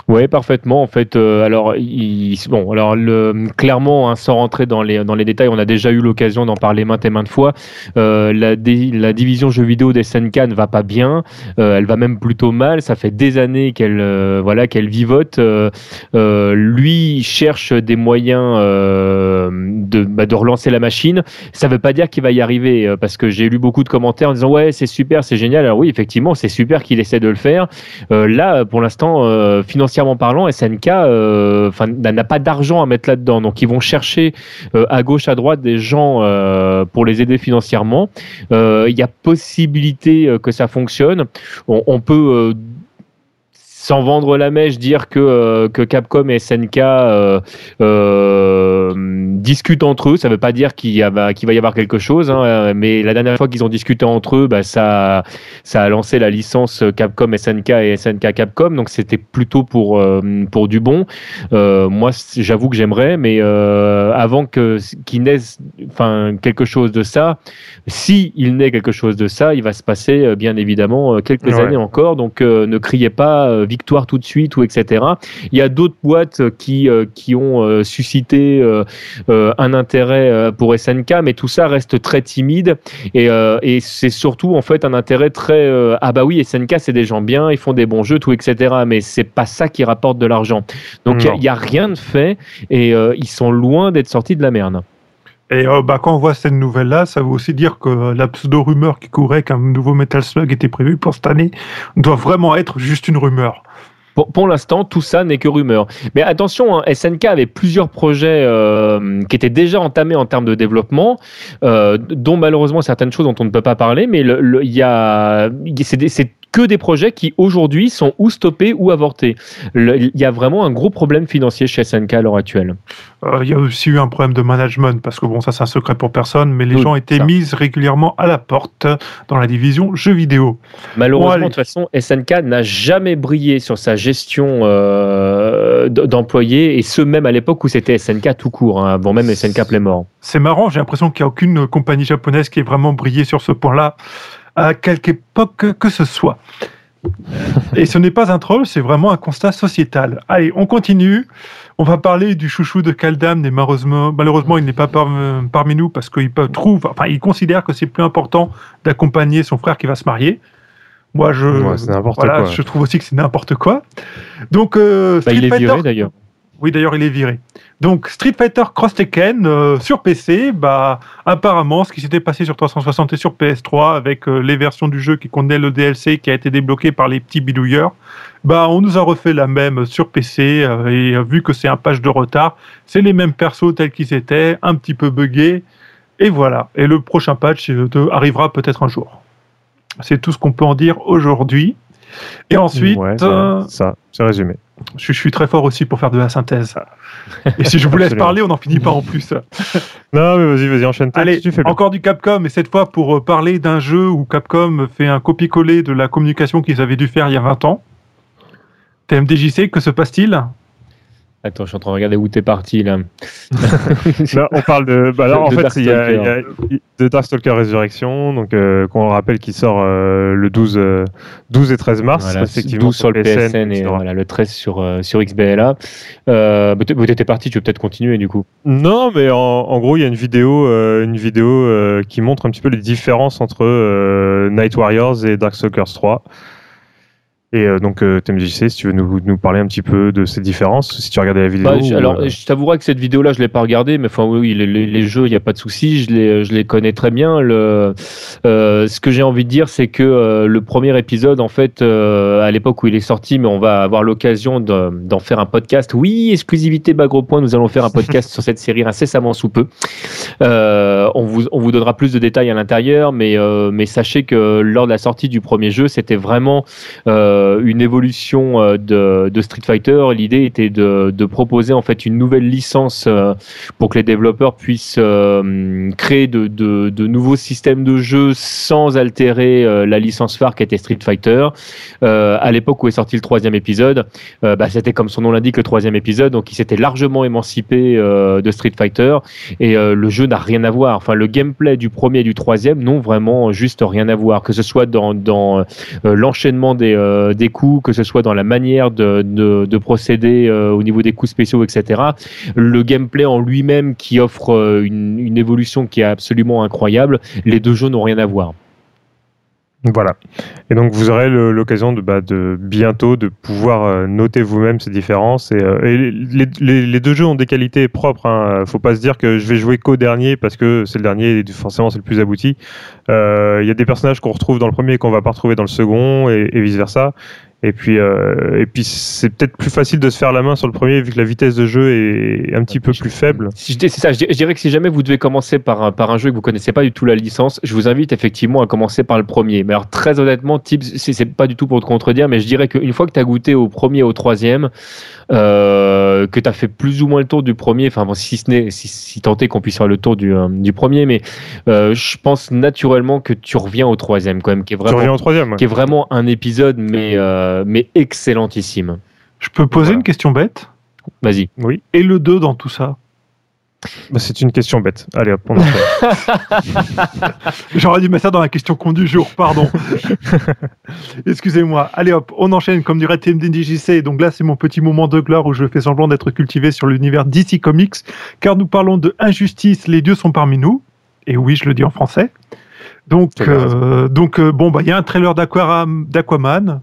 Ouais, parfaitement. En fait, euh, alors, il, bon, alors le, clairement, hein, sans rentrer dans les dans les détails, on a déjà eu l'occasion d'en parler maintes et maintes fois. Euh, la, la division jeux vidéo des SNK ne va pas bien. Euh, elle va même plutôt mal. Ça fait des années qu'elle euh, voilà qu'elle vivote. Euh, euh, lui cherche des moyens de bah, de relancer la machine. Ça veut pas dire qu'il va y arriver parce que j'ai lu beaucoup de commentaires en disant ouais c'est super, c'est génial. Alors oui, effectivement, c'est super qu'il essaie de le faire. Là, pour l'instant, euh, financièrement parlant, SNK euh, n'a pas d'argent à mettre là-dedans. Donc, ils vont chercher euh, à gauche, à droite des gens euh, pour les aider financièrement. Il y a possibilité que ça fonctionne. On, on peut. Sans vendre la mèche, dire que, euh, que Capcom et SNK euh, euh, discutent entre eux. Ça ne veut pas dire qu'il y a- qu'il va y avoir quelque chose, hein, mais la dernière fois qu'ils ont discuté entre eux, bah, ça, ça a lancé la licence Capcom SNK et SNK Capcom, donc c'était plutôt pour, pour du bon. Moi, j'avoue que j'aimerais, mais avant que qu'il naisse enfin, quelque chose de ça, si il naît quelque chose de ça, il va se passer bien évidemment quelques Ouais. années encore, donc euh, ne criez pas euh, victoire tout de suite ou etc. Il y a d'autres boîtes qui, euh, qui ont euh, suscité euh, un intérêt pour SNK, mais tout ça reste très timide et, et c'est surtout en fait un intérêt très ah bah oui SNK c'est des gens bien, ils font des bons jeux tout etc. Mais c'est pas ça qui rapporte de l'argent. Donc il y a- rien de fait et ils sont loin d'être sortis de la merde. Et euh, bah, quand on voit cette nouvelle-là, ça veut aussi dire que la pseudo-rumeur qui courait qu'un nouveau Metal Slug était prévu pour cette année doit vraiment être juste une rumeur. Pour, pour l'instant, tout ça n'est que rumeur. Mais attention, hein, SNK avait plusieurs projets euh, qui étaient déjà entamés en termes de développement, euh, dont malheureusement certaines choses dont on ne peut pas parler, mais il y a, c'est que des projets qui aujourd'hui sont ou stoppés ou avortés. Le- Il y a vraiment un gros problème financier chez SNK à l'heure actuelle. Euh, Il y a aussi eu un problème de management, parce que bon, ça c'est un secret pour personne, mais les Oui, gens étaient ça. mis régulièrement à la porte dans la division jeux vidéo. Malheureusement, de toute façon, SNK n'a jamais brillé sur sa gestion euh, d'employés, et ce même à l'époque où c'était SNK tout court, hein, avant même SNK Playmore. C'est marrant, j'ai l'impression qu'il n'y a aucune compagnie japonaise qui ait vraiment brillé sur ce point-là, à quelque époque que ce soit. Et ce n'est pas un troll, c'est vraiment un constat sociétal. Allez, on continue. On va parler du chouchou de Kaldam, mais malheureusement, malheureusement il n'est pas par- parmi nous parce qu'il trouve, enfin, il considère que c'est plus important d'accompagner son frère qui va se marier. Moi, je, Ouais, voilà, quoi. je trouve aussi que c'est n'importe quoi. Donc, euh, Bah, il est Fighter- viré d'ailleurs. Oui, d'ailleurs, il est viré. Donc, Street Fighter Cross Tekken euh, sur PC, bah, apparemment, ce qui s'était passé sur 360 et sur PS3 avec euh, les versions du jeu qui contenaient le DLC qui a été débloqué par les petits bidouilleurs, bah, on nous a refait la même sur PC euh, et vu que c'est un patch de retard, c'est les mêmes persos tels qu'ils étaient, un petit peu buggés, et voilà. Et le prochain patch arrivera peut-être un jour. C'est tout ce qu'on peut en dire aujourd'hui. Et ensuite, Ouais, euh, ça, c'est résumé. je, je suis très fort aussi pour faire de la synthèse. Et si je vous laisse parler, on n'en finit pas en plus. Non, mais vas-y, vas-y, enchaîne. Allez, tu fais bien. encore du Capcom, et cette fois pour euh, parler d'un jeu où Capcom fait un copier-coller de la communication qu'ils avaient dû faire il y a 20 ans. TMDJC, que se passe-t-il? Attends, je suis en train de regarder où t'es parti là. Là, on parle de. Bah De en fait, il y, a, Darkstalker. il y a de Darkstalker Résurrection, donc euh, qu'on rappelle qui sort euh, le 12, euh, 12 et 13 mars, Voilà, effectivement. 12 sur le PSN et voilà, le 13 sur, euh, sur XBLA. Euh, bah, t'étais parti, tu veux peut-être continuer du coup. Non, mais en, en gros, il y a une vidéo, une vidéo qui montre un petit peu les différences entre Night Warriors et Darkstalkers 3. Et euh, donc, euh, TMJC, si tu veux nous, nous parler un petit peu de ces différences, si tu regardé la vidéo. Bah, je- ou, alors, euh, je t'avouerai que cette vidéo-là, je l'ai pas regardée, mais enfin, oui, les, les- les jeux, il n'y a pas de souci, je les, je les connais très bien. Le, euh, ce que j'ai envie de dire, c'est que euh, le premier épisode, en fait, euh, à l'époque où il est sorti, mais on va avoir l'occasion de- d'en faire un podcast. Oui, exclusivité Bagro Point, nous allons faire un podcast sur cette série incessamment sous peu. On, vous, on vous donnera plus de détails à l'intérieur, mais, mais sachez que lors de la sortie du premier jeu, c'était vraiment euh, une évolution euh, de, Street Fighter. L'idée était de, proposer en fait une nouvelle licence euh, pour que les développeurs puissent euh, créer de, nouveaux systèmes de jeu sans altérer euh, la licence phare qui était Street Fighter. Euh, à l'époque où est sorti le troisième épisode, euh, bah, c'était comme son nom l'indique le troisième épisode, donc il s'était largement émancipé euh, de Street Fighter et euh, le jeu n'a rien à voir. Enfin, le gameplay du premier et du troisième n'ont vraiment juste rien à voir, que ce soit dans, euh, l'enchaînement des, euh, des coups, que ce soit dans la manière de, de, de procéder euh, au niveau des coups spéciaux, etc. Le gameplay en lui-même qui offre euh, une, une évolution qui est absolument incroyable, les deux jeux n'ont rien à voir. Voilà. Et donc vous aurez l'occasion de, bah, de bientôt de pouvoir euh, noter vous-même ces différences. Et, euh, les, deux jeux ont des qualités propres. Hein. Faut pas se dire que je vais jouer qu'au dernier parce que c'est le dernier et forcément c'est le plus abouti. Euh, Il y a des personnages qu'on retrouve dans le premier et qu'on va pas retrouver dans le second et, et vice versa. Et puis, euh, et puis c'est peut-être plus facile de se faire la main sur le premier vu que la vitesse de jeu est un petit peu plus faible. Si je ça, je dirais- que si jamais vous devez commencer par un, par un jeu et que vous connaissez pas du tout la licence, je vous invite effectivement à commencer par le premier. Mais alors très honnêtement, Tips, c'est pas du tout pour te contredire, mais je dirais qu'une fois que tu as goûté au premier au troisième, euh, que tu as fait plus ou moins le tour du premier, enfin bon, si ce n'est si, si tant est qu'on puisse faire le tour du, euh, du premier, mais je pense naturellement que tu reviens au troisième quand même, qui est Tu vraiment, reviens au troisième. ouais. qui est vraiment un épisode, mais, mais excellentissime. Je peux poser Voilà. une question bête? Vas-y. Oui. Et le 2 dans tout ça? Bah, c'est une question bête. Allez hop, on enchaîne. J'aurais dû mettre ça dans la question con du jour, pardon. Excusez-moi. Allez hop, on enchaîne comme dirait TMDJC. Donc là, c'est mon petit moment de gloire où je fais semblant d'être cultivé sur l'univers DC Comics, car nous parlons de injustice, les dieux sont parmi nous. Et oui, je le dis en français. Donc, euh, donc euh, bon, bah, il y a un trailer d'Aquaram- d'Aquaman.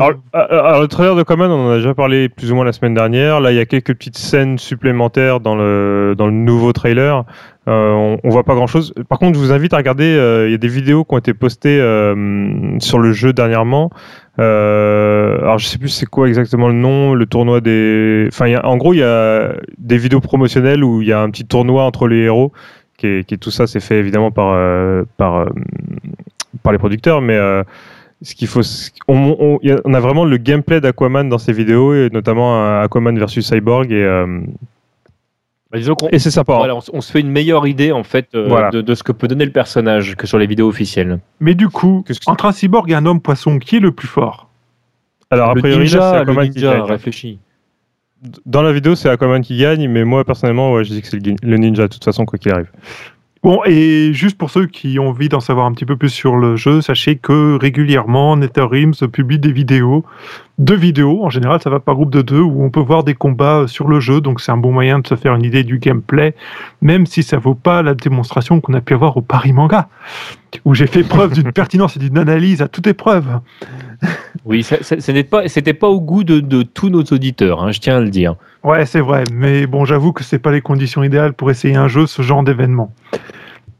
Alors, alors, le trailer de Command, on en a déjà parlé plus ou moins la semaine dernière. Là, il y a quelques petites scènes supplémentaires dans le, dans le nouveau trailer. Euh, on, on voit pas grand chose. Par contre, je vous invite à regarder. euh, Il y a des vidéos qui ont été postées euh, sur le jeu dernièrement. Euh, alors, je sais plus c'est quoi exactement le nom, le tournoi des. Enfin, y a- en gros, il y a des vidéos promotionnelles où il y a un petit tournoi entre les héros. Qui est, qui est- tout ça, c'est fait évidemment par, euh, par, euh, par les producteurs, mais euh, ce qu'il faut, on, a- on a vraiment le gameplay d'Aquaman dans ces vidéos, et notamment euh, Aquaman versus Cyborg, et, euh, Bah, disons qu'on et c'est sympa. hein. Voilà, on, se fait une meilleure idée en fait euh, Voilà. de, de ce que peut donner le personnage que sur les vidéos officielles. Mais du coup, entre un cyborg et un homme poisson, qui est le plus fort? Alors, a le priori, c'est ninja, le Aquaman qui ninja, gagne. réfléchis. Dans la vidéo, c'est Aquaman qui gagne, mais moi, personnellement, ouais, je dis que c'est le, le ninja, de toute façon, quoi qu'il arrive. Bon, et juste pour ceux qui ont envie d'en savoir un petit peu plus sur le jeu, sachez que régulièrement, NetherRealms publie des vidéos, deux vidéos, en général ça va par groupe de deux, où on peut voir des combats sur le jeu, donc c'est un bon moyen de se faire une idée du gameplay, même si ça vaut pas la démonstration qu'on a pu avoir au Paris Manga, où j'ai fait preuve d'une pertinence et d'une analyse à toute épreuve. Oui, ce n'était pas, c'était pas au goût de, de tous nos auditeurs, hein, je tiens à le dire. Ouais, c'est vrai, mais bon, j'avoue que c'est pas les conditions idéales pour essayer un jeu, ce genre d'événement.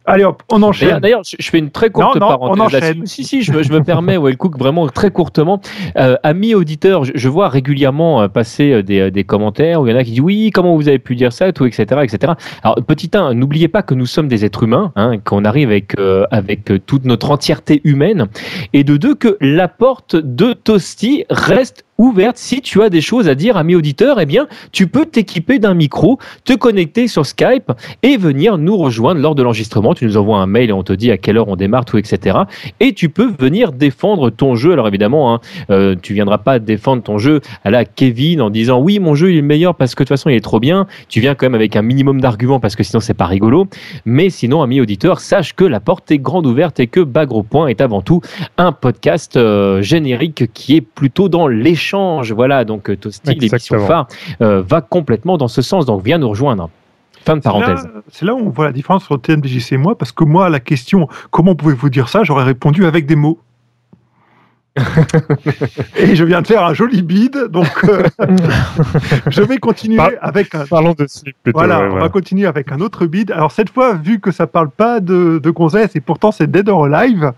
Allez hop, on enchaîne. D'ailleurs, je fais une très courte Non, non, parenthèse on enchaîne. Si, si, je, me- je me permets, Wellcook, vraiment très courtement. Euh, amis auditeurs, je, je vois régulièrement euh, passer euh, des, euh, des commentaires où il y en a qui disent oui, comment vous avez pu dire ça, tout, etc., etc. Alors, petit 1, n'oubliez pas que nous sommes des êtres humains, hein, qu'on arrive avec, euh, avec toute notre entièreté humaine. Et de deux, que la porte de Toasty reste ouverte. Si tu as des choses à dire, amis auditeurs, eh bien, tu peux t'équiper d'un micro, te connecter sur Skype et venir nous rejoindre lors de l'enregistrement. Tu nous envoies un mail et on te dit à quelle heure on démarre, tout, etc. Et tu peux venir défendre ton jeu. Alors évidemment, hein, euh, tu viendras pas défendre ton jeu à la Kevin en disant oui, mon jeu est meilleur parce que de toute façon il est trop bien. Tu viens quand même avec un minimum d'arguments parce que sinon c'est pas rigolo. Mais sinon, amis auditeurs, sache que la porte est grande ouverte et que Bagro Point est avant tout un podcast euh, générique qui est plutôt dans l'échange. Voilà, donc Toasty, l'émission phare, euh, va complètement dans ce sens. Donc viens nous rejoindre. Fin de parenthèse. C'est là où on voit la différence entre TMDJC et moi, parce que moi, à la question comment pouvez-vous dire ça, j'aurais répondu avec des mots. et je viens de faire un joli bide, donc euh, je vais continuer Par- avec un. Parlons de slip plutôt. Voilà, ouais, on va continuer avec un autre bide. Alors cette fois, vu que ça parle pas de, de gonzesse et pourtant c'est Dead or Alive,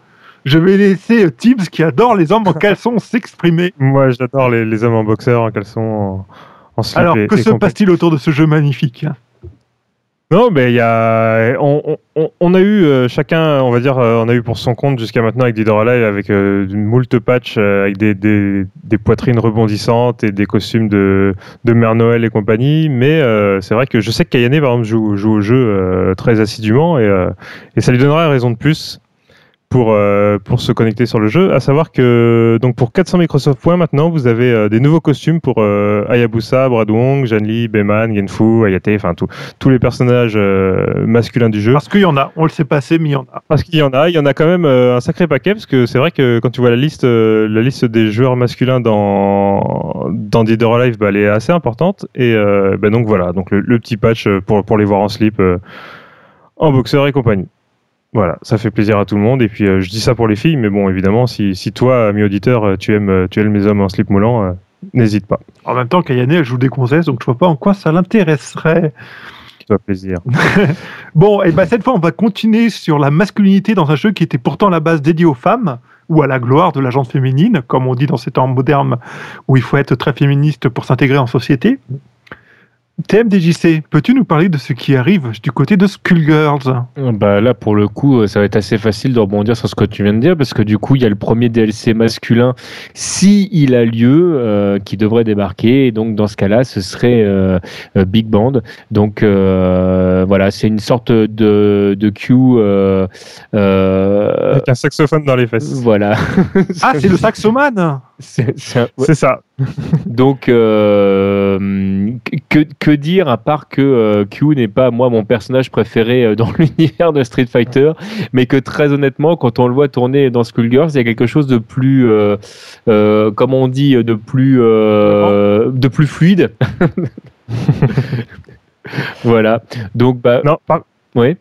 je vais laisser Tibbs qui adore les hommes en caleçon s'exprimer. Moi, j'adore les, les hommes en boxeur, en caleçon, en, en slip. Alors et- que et se passe-t-il autour de ce jeu magnifique Non, mais il y a, on, on- on, on a eu euh, chacun, on va dire, euh, on a eu pour son compte jusqu'à maintenant avec Dead or Alive, avec euh, une moult patch, euh, avec des, des, des poitrines rebondissantes et des costumes de, de Mère Noël et compagnie. Mais euh, c'est vrai que je sais que Kayane, par exemple, joue, joue au jeu euh, très assidûment et, euh, et ça lui donnerait raison de plus pour, euh, pour se connecter sur le jeu. À savoir que donc pour 400 Microsoft points maintenant, vous avez euh, des nouveaux costumes pour euh, Hayabusa, Brad Wong, Janli, Bayman, Genfu, Ayate, enfin tous les personnages euh, masculins du jeu. Parce qu'il y en a, on le sait passer, mais il y en a. Parce qu'il y en a, il y en a quand même un sacré paquet, parce que c'est vrai que quand tu vois la liste, la liste des joueurs masculins dans, dans Dead or Alive, bah, elle est assez importante. Et bah, donc voilà, donc le, le petit patch pour, pour les voir en slip, en boxeur et compagnie. Voilà, ça fait plaisir à tout le monde. Et puis euh, je dis ça pour les filles, mais bon, évidemment, si, si toi, ami auditeur, euh, tu aimes, euh, tu aimes les hommes en slip moulant, euh, n'hésite pas. En même temps, Kayane, elle joue des gonzesses, donc je vois pas en quoi ça l'intéresserait. Ça fait plaisir. Bon, et ben cette fois, on va continuer sur la masculinité dans un jeu qui était pourtant à la base dédié aux femmes, ou à la gloire de la gente féminine, comme on dit dans ces temps modernes où il faut être très féministe pour s'intégrer en société. TMDJC, peux-tu nous parler de ce qui arrive du côté de Skullgirls? Bah là, pour le coup, euh, ça va être assez facile de rebondir sur ce que tu viens de dire, parce que du coup, il y a le premier DLC masculin, si il a lieu, euh, qui devrait débarquer. Et donc, dans ce cas-là, ce serait euh, Big Band. Donc, euh, voilà, c'est une sorte de, de Q. Euh, euh, Avec un saxophone dans les fesses. voilà. Ah, c'est le saxoman C'est- ouais. Ça. Donc, euh, que, que dire à part que euh, Q n'est pas, moi, mon personnage préféré euh, dans l'univers de Street Fighter, mais que très honnêtement, quand on le voit tourner dans Skullgirls, il y a quelque chose de plus, euh, euh, comment on dit, de plus, euh, de plus fluide. voilà. Donc, bah, Non, par, ouais.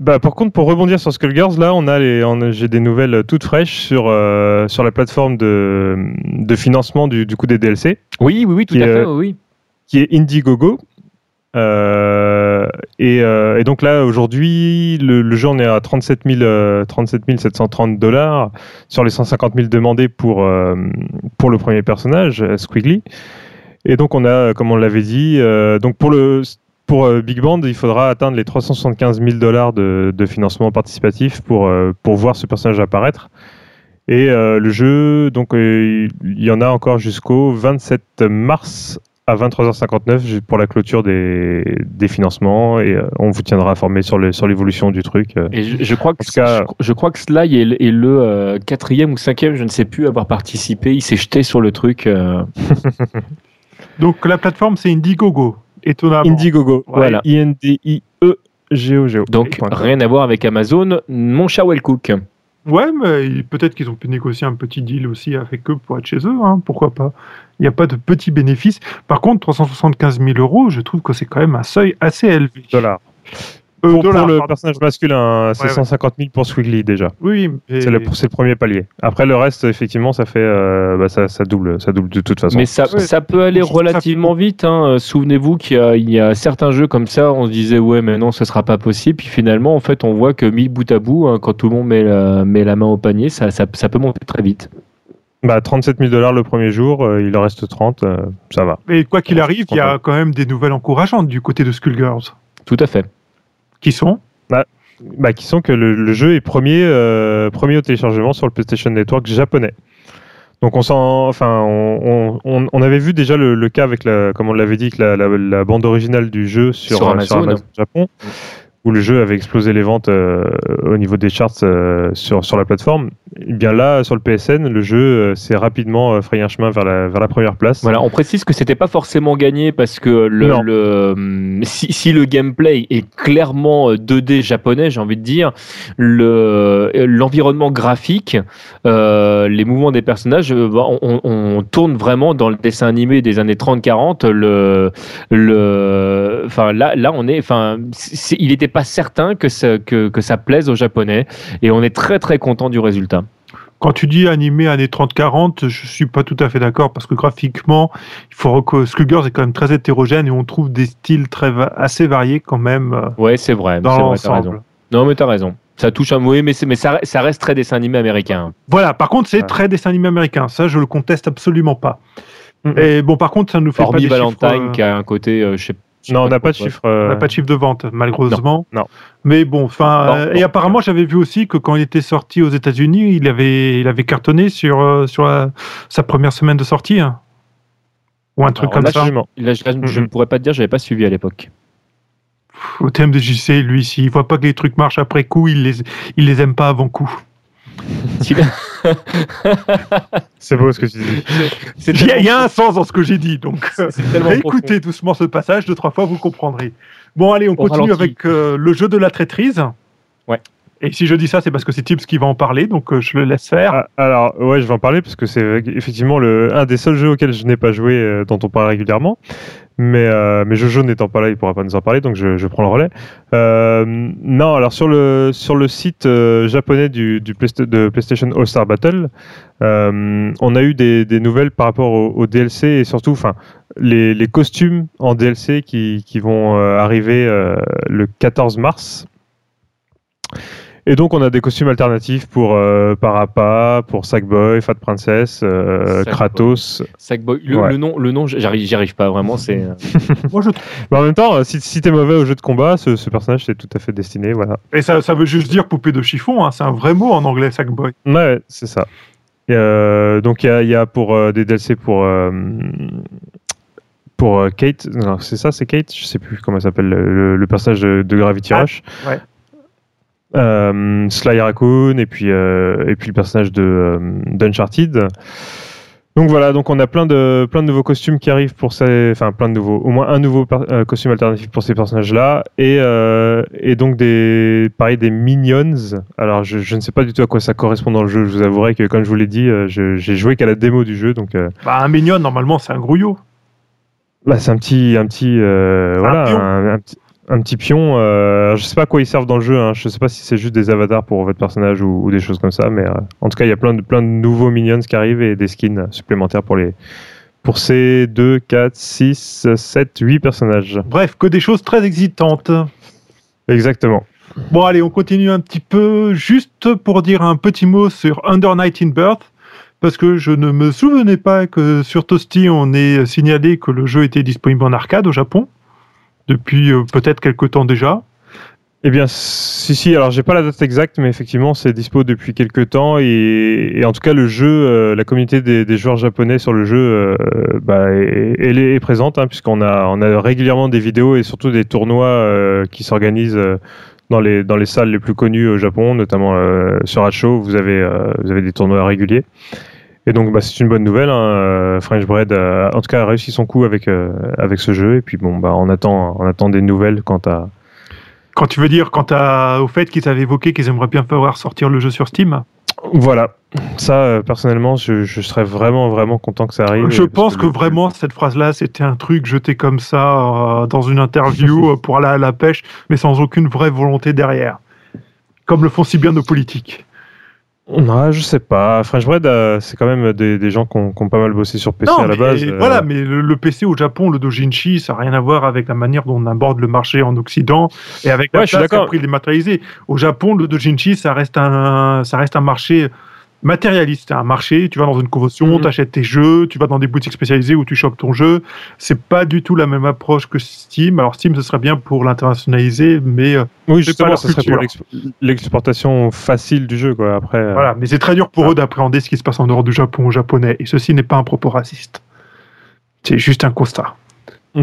Bah, par contre, pour rebondir sur Skullgirls, là, on a les, j'ai des nouvelles euh, toutes fraîches sur, euh, sur la plateforme de, de financement du, du coup des DLC, Oui, oui, oui, tout à fait, euh, oui, qui est Indiegogo. Euh, et, euh, et donc là, aujourd'hui, le, le jeu, on est à 37, 000, euh, 37 730 dollars sur les 150 000 demandés pour, pour le premier personnage, Squiggly. Et donc, on a, comme on l'avait dit, euh, donc pour le, pour euh, Big Band, il faudra atteindre les 375 000 dollars de, de financement participatif pour, euh, pour voir ce personnage apparaître. Et euh, le jeu, donc euh, il y en a encore jusqu'au 27 mars à 23h59 ju- pour la clôture des, des financements et euh, on vous tiendra informé sur le- sur l'évolution du truc. Et je, je crois que cas- je, je crois que Sly est, le- est le euh, quatrième ou cinquième, je ne sais plus, avoir participé. Il s'est jeté sur le truc. euh, Donc la plateforme, c'est Indiegogo, étonnamment. Indiegogo, Voilà. I-N-D-I-E Géo, Géo. Donc rien à voir avec Amazon, mon cher Wellcook. Ouais, mais peut-être qu'ils ont pu négocier un petit deal aussi avec eux pour être chez eux, hein, pourquoi pas. Il n'y a pas de petits bénéfices. Par contre, 375 000 euros, je trouve que c'est quand même un seuil assez élevé. Dollars. Euh, Pour, pour dollars, le pardon. personnage masculin, c'est Ouais, ouais. 150 000 pour Squiggly déjà. Oui. C'est le, c'est le premier palier. Après le reste, effectivement, ça fait, euh, bah, ça, ça double, ça double de toute façon. Mais ça, Ouais. ça peut aller relativement vite. hein. Euh, Souvenez-vous qu'il y, a- il y a certains jeux comme ça, on se disait ouais, mais non, ce sera pas possible. Puis finalement, en fait, on voit que mis bout à bout, hein, quand tout le monde met la, met la main au panier, ça, ça, ça peut monter très vite. Bah, 37 000 dollars le premier jour, euh, il en reste 30, euh, ça va. mais quoi qu'il arrive, il y a quand même des nouvelles encourageantes du côté de Skullgirls. Tout à fait. Qui sont Bah, qui sont que le, le jeu est premier, euh, premier au téléchargement sur le PlayStation Network japonais. Donc on s'en, enfin, on, on- on avait vu déjà le, le cas avec la, comme on l'avait dit, que la, la- la bande originale du jeu sur, Sur euh, Amazon. Japon, où le jeu avait explosé les ventes euh, au niveau des charts euh, sur, sur la plateforme. Et bien là, sur le PSN, le jeu euh, s'est rapidement frayé un chemin vers la, vers la première place. Voilà, on précise que c'était pas forcément gagné parce que le, hum, si, si le gameplay est clairement euh, 2D japonais, j'ai envie de dire, le l'environnement graphique, les mouvements des personnages, bah, on, on- on tourne vraiment dans le dessin animé des années 30-40. Le, le, enfin là, là, on est, enfin, il n'était pas certain que ça, que, que ça plaise aux japonais et on est très très content du résultat. Quand tu dis animé années 30-40, je suis pas tout à fait d'accord parce que graphiquement, il faut que Skullgirls est quand même très hétérogène et on trouve des styles très va- assez variés quand même euh, Ouais, c'est vrai, dans c'est vrai, t'as raison. l'ensemble. Non, mais t'as raison. Ça touche un oui, mais, c'est- mais ça, ça reste très dessin animé américain. Voilà, par contre, c'est Ouais. très dessin animé américain. Ça, je le conteste absolument pas. Et bon, par contre, ça nous fait Hormis pas des Valentine chiffres, euh, qui a un côté. euh, je sais, je sais Non, on n'a pas de chiffre. On euh, n'a pas de chiffre de vente, malheureusement. Non, non. Mais bon, enfin, euh, et apparemment, j'avais vu aussi que quand il était sorti aux États-Unis, il avait, il avait cartonné sur, euh, sur la- sa première semaine de sortie. hein. Ou un truc Alors comme là, ça. absolument. Là, je, je ne pourrais pas te dire, j'avais pas suivi à l'époque. Au thème de JC, lui, s'il voit pas que les trucs marchent après coup, il les, il les aime pas avant coup. C'est beau ce que tu dis. Il y, a, y un sens dans ce que j'ai dit, donc euh, écoutez doucement ce passage, deux, trois fois, vous comprendrez. Bon, allez, on continue avec euh, le jeu de la traîtrise. Ouais. Et si je dis ça, c'est parce que c'est Tips qui va en parler, donc euh, je le laisse faire. Ah, alors, ouais, je vais en parler parce que c'est effectivement le, un des seuls jeux auxquels je n'ai pas joué, euh, dont on parle régulièrement. Mais, euh, mais Jojo n'étant pas là, il pourra pas nous en parler, donc je, prends le relais. Non, alors sur le, sur le site japonais de PlayStation All Star Battle, on a eu des, nouvelles par rapport au, DLC et surtout, les, les costumes en DLC qui, qui vont arriver le 14 mars. Et donc on a des costumes alternatifs pour euh, Parappa, pour Sackboy, Fat Princess, euh, Sackboy. Kratos. Sackboy. Le, Ouais. le nom, le nom, j'arrive, j'y arrive pas vraiment. C'est. euh, Moi, je Mais en même temps, si, si t'es mauvais au jeu de combat, ce, ce personnage c'est tout à fait destiné, voilà. Et ça, ça veut juste dire poupée de chiffon, hein, c'est un vrai mot en anglais, Sackboy. Ouais, c'est ça. Et, euh, donc il y a, il y a pour euh, des DLC pour euh, pour Kate, non, c'est ça, c'est Kate, je sais plus comment elle s'appelle le, personnage de, de Gravity Ah, Rush. ouais. Euh, Sly Raccoon et puis euh, et puis le personnage de euh, d'Uncharted. Donc voilà, donc on a plein de plein de nouveaux costumes qui arrivent pour ces, enfin plein de nouveaux, au moins un nouveau euh, costume alternatif pour ces personnages-là et et donc des pareil des minions. Alors je, je ne sais pas du tout à quoi ça correspond dans le jeu. Je vous avouerai que comme je vous l'ai dit, j'ai joué qu'à la démo du jeu, donc Bah, un mignon, normalement, c'est un grouillot. bah, c'est un petit un petit euh, Un voilà un petit un petit pion. Euh, je sais pas à quoi ils servent dans le jeu. Hein. Je sais pas si c'est juste des avatars pour votre personnage ou, ou des choses comme ça, mais euh, en tout cas il y a plein de plein de nouveaux minions qui arrivent et des skins supplémentaires pour les pour ces 2, 4, 6, 7, 8 personnages. Bref, que des choses très excitantes. Exactement. Bon, allez, on continue un petit peu, juste pour dire un petit mot sur Under Night in Birth, parce que je ne me souvenais pas que sur Toasty, on ait signalé que le jeu était disponible en arcade au Japon, depuis euh, peut-être quelques temps déjà. Eh bien, si, si, alors j'ai pas la date exacte, mais effectivement, c'est dispo depuis quelques temps. Et, en tout cas, le jeu, euh, la communauté des, joueurs japonais sur le jeu, euh, bah, elle est, présente, hein, puisqu'on a, on a régulièrement des vidéos et surtout des tournois qui s'organisent dans, les, dans les salles les plus connues au Japon, notamment sur Hacho, vous avez, vous avez des tournois réguliers. Et donc, bah, c'est une bonne nouvelle. Hein. euh, French Bread, euh, en tout cas, a réussi son coup avec, euh, avec ce jeu. Et puis, bon, bah, on attend, on attend des nouvelles quant à Quand tu veux dire, quant à, au fait qu'ils avaient évoqué qu'ils aimeraient bien faire sortir le jeu sur Steam Voilà. Ça, euh, personnellement, je, je serais vraiment, vraiment content que ça arrive. Je pense que vraiment, cette phrase-là, c'était un truc jeté comme ça dans une interview pour aller à la pêche, mais sans aucune vraie volonté derrière. Comme le font si bien nos politiques. Ouais, je sais pas. French Bread, euh, c'est quand même des, des gens qui ont, pas mal bossé sur PC à la base. euh, voilà, mais le, le PC au Japon, le dojinshi, ça n'a rien à voir avec la manière dont on aborde le marché en Occident et avec la Ouais, suis place qu'a pris dématérialisé. Au Japon, le dojinshi, ça reste un, ça reste un marché matérialiste. C'est un marché, tu vas dans une convention, Mhm. tu achètes tes jeux, tu vas dans des boutiques spécialisées où tu chopes ton jeu. C'est pas du tout la même approche que Steam. Alors Steam, ce serait bien pour l'internationaliser, mais euh, Oui, justement, ça serait pour l'ex- l'exportation facile du jeu, quoi. Après, euh, voilà. Mais c'est très dur pour eux d'appréhender ce qui se passe en dehors du Japon au japonais. Et ceci n'est pas un propos raciste. C'est juste un constat.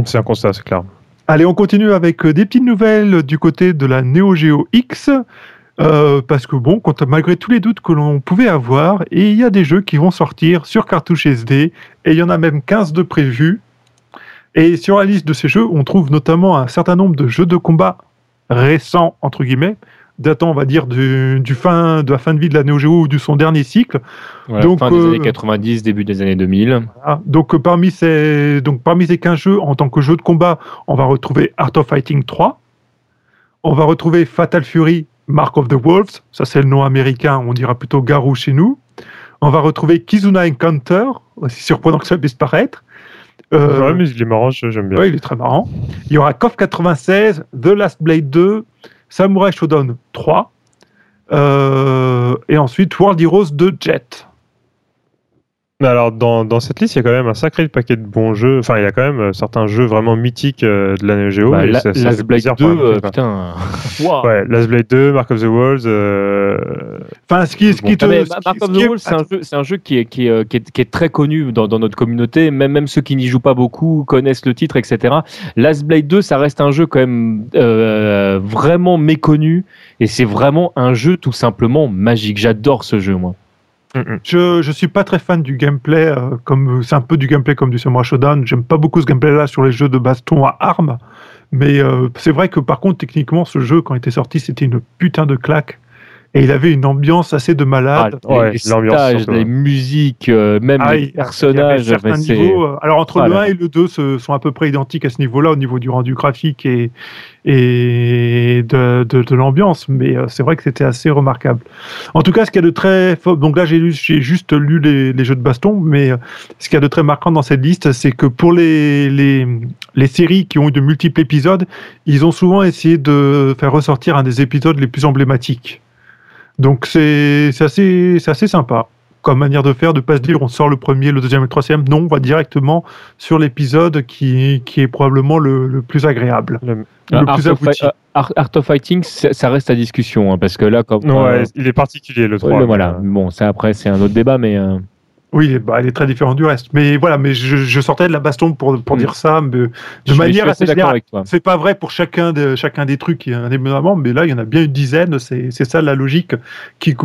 c'est un constat, c'est clair. Allez, on continue avec euh, des petites nouvelles du côté de la Neo Geo X. euh, parce que bon, quand, malgré tous les doutes que l'on pouvait avoir, et il y a des jeux qui vont sortir sur cartouche SD, et il y en a même 15 de prévus. Et sur la liste de ces jeux, on trouve notamment un certain nombre de jeux de combat récents, entre guillemets, datant, on va dire, du, du fin, de la fin de vie de la Neo Geo ou de son dernier cycle. Voilà, Donc, fin des euh, années 90, début des années 2000. Voilà. Donc, euh, parmi ces, donc parmi ces 15 jeux, en tant que jeu de combat, on va retrouver Art of Fighting 3. On va retrouver Fatal Fury, Mark of the Wolves. Ça, c'est le nom américain. On dira plutôt Garou chez nous. On va retrouver Kizuna Encounter. aussi surprenant que ça puisse paraître. Euh, ouais, mais il est marrant, j'aime bien. ouais, il est très marrant. Il y aura KOF 96, The Last Blade 2, Samurai Shodown 3. euh, et ensuite World Heroes 2 Jet. Mais alors, dans, dans cette liste, il y a quand même un sacré paquet de bons jeux. Enfin, il y a quand même euh, certains jeux vraiment mythiques euh, de la Neo Geo. Bah, la- Last Blade plaisir 2, pour un euh, putain. Ouais, Last Blade 2, Mark of the Wolves. euh, Enfin, ce qui, ce qui Bon, te- ah, ce qui- Mark of the Wolves, c'est un jeu, c'est un jeu qui est, qui, est, qui, est, qui est très connu dans, dans notre communauté. Même, même ceux qui n'y jouent pas beaucoup connaissent le titre, etc. Last Blade 2, ça reste un jeu quand même euh, vraiment méconnu. Et c'est vraiment un jeu tout simplement magique. J'adore ce jeu, moi. Je je suis pas très fan du gameplay, euh, comme c'est un peu du gameplay comme du Samurai Shodown. J'aime pas beaucoup ce gameplay-là sur les jeux de baston à armes, mais euh, c'est vrai que par contre techniquement ce jeu quand il était sorti c'était une putain de claque et il avait une ambiance assez de malade. Ah, ouais, les, stages, les ouais. musiques, euh, même Ah, les personnages. niveaux, euh, alors entre le là 1 et le 2 se- sont à peu près identiques à ce niveau-là au niveau du rendu graphique et, et de, de- de l'ambiance, mais euh, c'est vrai que c'était assez remarquable. En tout cas, ce qu'il y a de très fort, donc là j'ai juste lu les, les jeux de baston, mais euh, ce qu'il y a de très marquant dans cette liste, c'est que pour les, les, les séries qui ont eu de multiples épisodes, ils ont souvent essayé de faire ressortir un des épisodes les plus emblématiques. Donc c'est c'est assez, sympa comme manière de faire, de pas se dire on sort le premier, le deuxième et le troisième. Non, on va directement sur l'épisode qui, qui est probablement le, le plus agréable, Le- le Art plus of, abouti. Fi- Art- Art of Fighting, ça ça reste à discussion, hein, parce que là, comme. Ouais, euh, il est particulier le 3. le- voilà. Bon, ça après, c'est un autre débat, mais. euh, Oui, bah, elle est très différente du reste. Mais voilà, mais je, je sortais de la baston pour, pour Mm. dire ça, mais de je manière assez assez générale. avec toi. C'est pas vrai pour chacun, de, chacun des trucs, événement, mais là, il y en a bien une dizaine. C'est c'est ça la logique qui,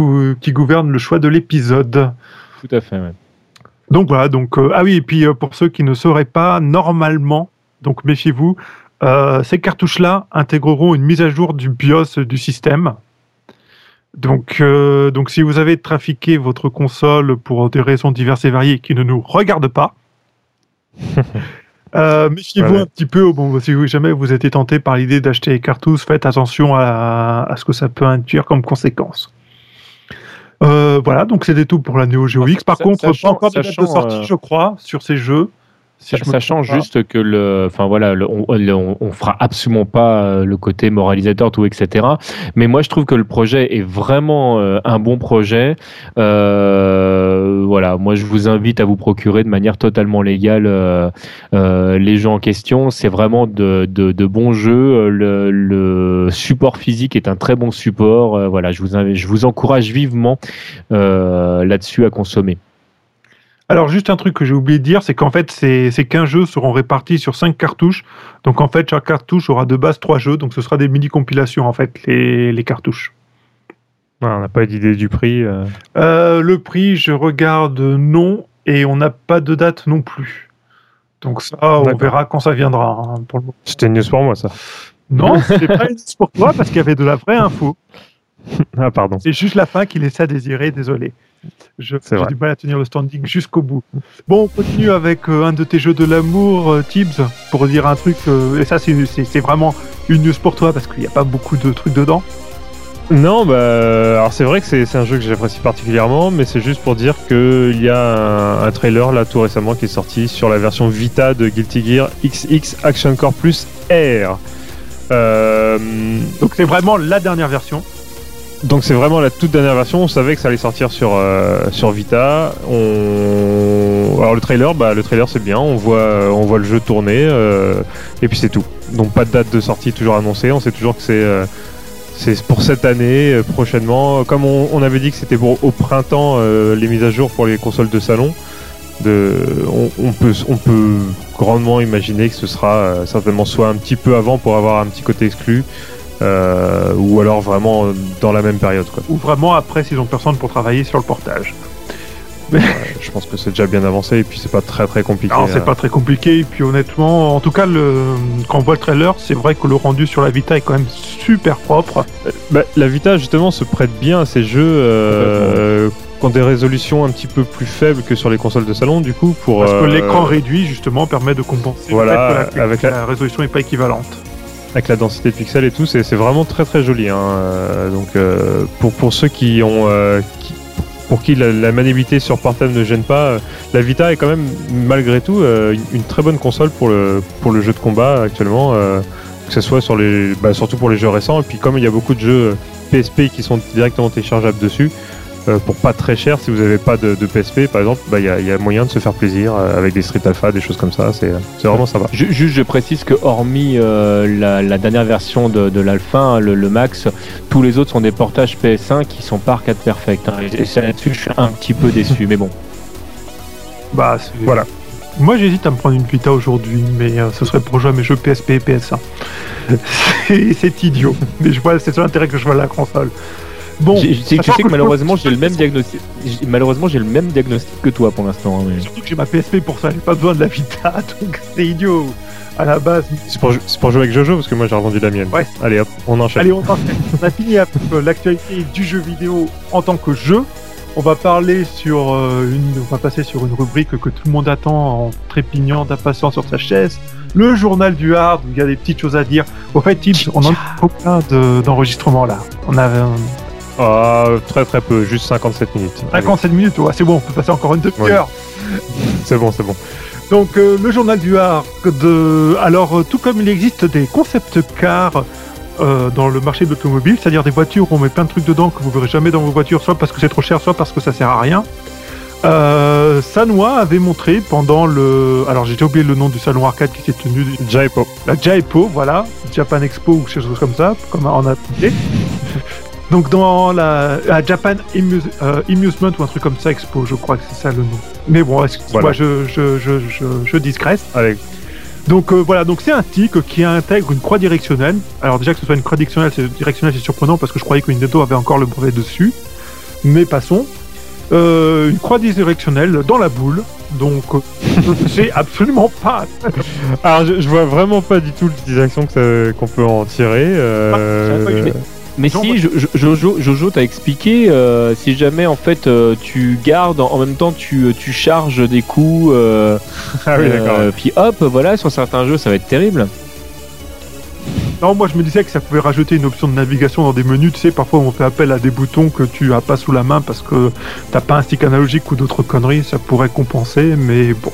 qui gouverne le choix de l'épisode. Tout à fait. ouais. Donc voilà, donc euh, ah oui, et puis euh, pour ceux qui ne sauraient pas, normalement, donc méfiez-vous, euh, ces cartouches-là intégreront une mise à jour du BIOS du système. Donc, euh, donc si vous avez trafiqué votre console pour des raisons diverses et variées qui ne nous regardent pas, euh, méfiez-vous un petit peu. Bon, si vous- jamais vous êtes tenté par l'idée d'acheter les cartouches, faites attention à, à ce que ça peut induire comme conséquence. Euh, voilà, donc c'était tout pour la Neo Geo X. Par contre, sachant- pas encore de date de sortie, je crois, sur ces jeux. Si Sachant pas. juste que le, enfin voilà, le- on, le- on, on fera absolument pas euh, le côté moralisateur, tout, etc. Mais moi, je trouve que le projet est vraiment euh, un bon projet. Euh, voilà, moi, je vous invite à vous procurer de manière totalement légale euh, les jeux en question. C'est vraiment de, de, de bons jeux. Le, le support physique est un très bon support. Voilà, je vous, invite- je vous encourage vivement là-dessus à consommer. Alors, juste un truc que j'ai oublié de dire, c'est qu'en fait, ces, ces 15 jeux seront répartis sur 5 cartouches. Donc, en fait, chaque cartouche aura de base 3 jeux. Donc, ce sera des mini-compilations, en fait, les, les cartouches. Ouais, on n'a pas d'idée du prix. euh. Euh, le prix, je regarde non, et on n'a pas de date non plus. Donc, ça, on verra quand ça viendra. hein, pour le moment. C'était une news pour moi, ça. Non, c'est pas une news pour toi parce qu'il y avait de la vraie info. Ah, pardon. C'est juste la fin qui laissait à désirer, désolé. Je- J'ai vrai. du mal à tenir le standing jusqu'au bout. Bon, on continue avec euh, un de tes jeux de l'amour, euh, Tibbs, pour dire un truc. euh, et ça, c'est c'est- c'est vraiment une news pour toi parce qu'il n'y a pas beaucoup de trucs dedans. Non, bah, alors c'est vrai que c'est c'est un jeu que j'apprécie particulièrement, mais c'est juste pour dire qu'il y a un, un trailer là tout récemment qui est sorti sur la version Vita de Guilty Gear XX Action Core Plus R. Euh, Donc, c'est vraiment la dernière version. Donc c'est vraiment la toute dernière version. On savait que ça allait sortir sur euh, sur Vita. Alors le trailer, bah le trailer c'est bien. On voit on voit le jeu tourner euh, et puis c'est tout. Donc pas de date de sortie toujours annoncée. On sait toujours que c'est euh, c'est pour cette année euh, prochainement. Comme on, avait dit que c'était pour au printemps euh, les mises à jour pour les consoles de salon. On, peut on peut grandement imaginer que ce sera euh, certainement soit un petit peu avant pour avoir un petit côté exclu. Euh, ou alors vraiment dans la même période quoi. Ou vraiment après, s'ils ont personne pour travailler sur le portage. Je pense que c'est déjà bien avancé et puis c'est pas très très compliqué. Non, c'est hein. pas très compliqué. Et puis honnêtement, en tout cas, le... quand on voit le trailer, c'est vrai que le rendu sur la Vita est quand même super propre. Bah, la Vita justement se prête bien à ces jeux euh, qui ont des résolutions un petit peu plus faibles que sur les consoles de salon du coup pour Parce que euh, l'écran réduit, justement, permet de compenser Voilà, le fait que la, avec la- la résolution n'est pas équivalente. Avec la densité de pixels et tout c'est vraiment très très joli hein. Euh, donc euh, pour ceux qui ont euh, pour qui la, la maniabilité sur portable ne gêne pas, la Vita est quand même malgré tout une, très bonne console pour le pour le jeu de combat actuellement, que ce soit sur les bah, surtout pour les jeux récents et puis comme il y a beaucoup de jeux PSP qui sont directement téléchargeables dessus. Euh, pour pas très cher, si vous n'avez pas de, de PSP par exemple, bah, il y, a, il y a moyen de se faire plaisir euh, avec des Street Alpha, des choses comme ça, c'est c'est vraiment sympa. Ju- Juste, je précise que hormis euh, la, la dernière version de, de l'Alpha, hein, le, le Max, tous les autres sont des portages PS1 qui sont pas arcade perfect. hein. Et c'est là-dessus, je suis un petit peu déçu, mais bon. Bah, c'est- Voilà. Moi, j'hésite à me prendre une Vita aujourd'hui, mais euh, ce serait pour jouer à mes jeux PSP et PS1. C'est- c'est idiot, mais je vois, c'est ça l'intérêt que je vois à la console. Bon, tu sais- tu sachant sais que malheureusement, j'ai le même diagnostic. j'ai- Malheureusement, j'ai le même diagnostic que toi pour l'instant. hein, mais- Surtout que j'ai ma PSP pour ça, j'ai pas besoin de la Vita, donc c'est idiot. À la base, C'est pour, c'est pour jouer avec Jojo parce que moi j'ai revendu la mienne. Ouais. Allez hop, on enchaîne. Allez, on, enchaîne. On a fini avec l'actualité du jeu vidéo en tant que jeu. On va parler sur euh, une, on va passer sur une rubrique que tout le monde attend en trépignant d'impatience sur sa chaise. Le journal du hard, où il y a des petites choses à dire. Au fait, on en a de- d'enregistrements là On a euh, Ah, très très peu, juste 57 minutes. Allez, 57 minutes, ouais, c'est bon, on peut passer encore une demi-heure. C'est bon, c'est bon. Donc euh, le journal du de alors euh, tout comme il existe des concept cars euh, dans le marché de l'automobile, c'est-à-dire des voitures où on met plein de trucs dedans que vous verrez jamais dans vos voitures, soit parce que c'est trop cher, soit parce que ça sert à rien. Euh, Sanwa avait montré pendant le alors j'ai déjà oublié le nom du salon arcade qui s'est tenu Jaipo. la Jaipo, voilà, Japan Expo ou quelque chose comme ça, comme on a appelé. Donc dans la, la Japan euh, Amusement ou un truc comme ça, Expo, je crois que c'est ça le nom. Mais bon, excuse-moi, Voilà. je, je, je, je, je digresse. Allez, Donc euh, voilà, donc c'est un stick qui intègre une croix directionnelle. Alors déjà que ce soit une croix directionnelle, c'est directionnelle, c'est surprenant parce que je croyais que Nintendo avait encore le brevet dessus. Mais passons. Euh, une croix directionnelle dans la boule. Donc euh, c'est absolument pas. alors je, je vois vraiment pas du tout l'utilisation qu'on peut en tirer. euh, Ah, Mais si, Jojo, Jojo t'a expliqué, euh, si jamais en fait euh, tu gardes, en même temps tu, tu charges des coups, euh, Ah oui, euh, puis hop, voilà, sur certains jeux ça va être terrible. Non, moi je me disais que ça pouvait rajouter une option de navigation dans des menus. Tu sais, parfois on fait appel à des boutons que tu as pas sous la main parce que t'as pas un stick analogique ou d'autres conneries. Ça pourrait compenser, mais bon.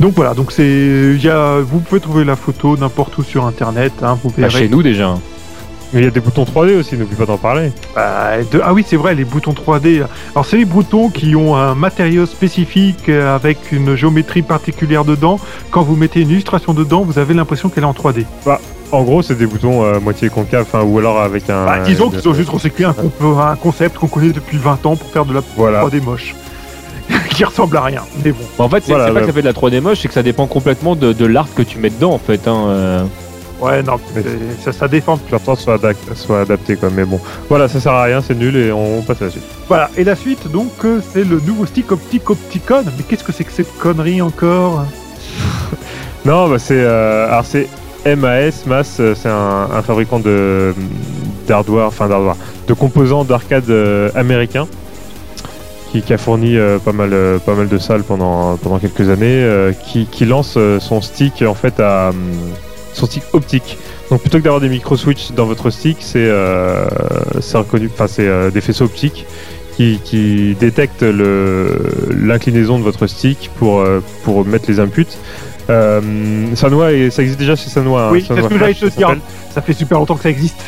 Donc voilà, donc c'est, vous pouvez trouver la photo n'importe où sur internet. Hein, vous Bah, chez nous déjà. Mais il y a des boutons 3D aussi, n'oublie pas d'en parler. Euh, de- ah oui, c'est vrai, les boutons 3D. Alors, c'est les boutons qui ont un matériau spécifique euh, avec une géométrie particulière dedans. Quand vous mettez une illustration dedans, vous avez l'impression qu'elle est en 3D. En gros, c'est des boutons euh, moitié concave, enfin, ou alors avec un. Bah, disons qu'ils ont juste recyclé un, comp- un concept qu'on connaît depuis 20 ans pour faire de la Voilà. 3D moche. qui ressemble à rien. Mais bon. Bon, en fait, c'est Voilà, c'est pas ouais. que ça fait de la 3D moche, c'est que ça dépend complètement de, de l'art que tu mets dedans en fait. Hein, euh. Ouais, non, Mais- ça, ça défend. L'important soit, adac- soit adapté, quoi. Mais bon, voilà, ça sert à rien, c'est nul et on passe à la suite. Voilà, et la suite, donc, euh, c'est le nouveau stick optique Opticon. Mais qu'est-ce que c'est que cette connerie encore? Non, bah c'est. euh, alors c'est MAS, MAS, euh, c'est un, un fabricant de d'hardware, enfin d'hardware, de composants d'arcade euh, américains qui, qui a fourni euh, pas mal, euh, pas mal de salles pendant pendant quelques années, euh, qui, qui lance son stick en fait à hum, son stick optique. Donc plutôt que d'avoir des micro switch dans votre stick, c'est euh, reconnu, enfin c'est euh, des faisceaux optiques qui, qui détectent l'inclinaison de votre stick pour euh, pour mettre les inputs. Euh, et ça existe déjà chez Sanwa. hein, Oui, c'est ce Sanwa que j'allais te ça dire. s'appelle. Ça fait super longtemps que ça existe.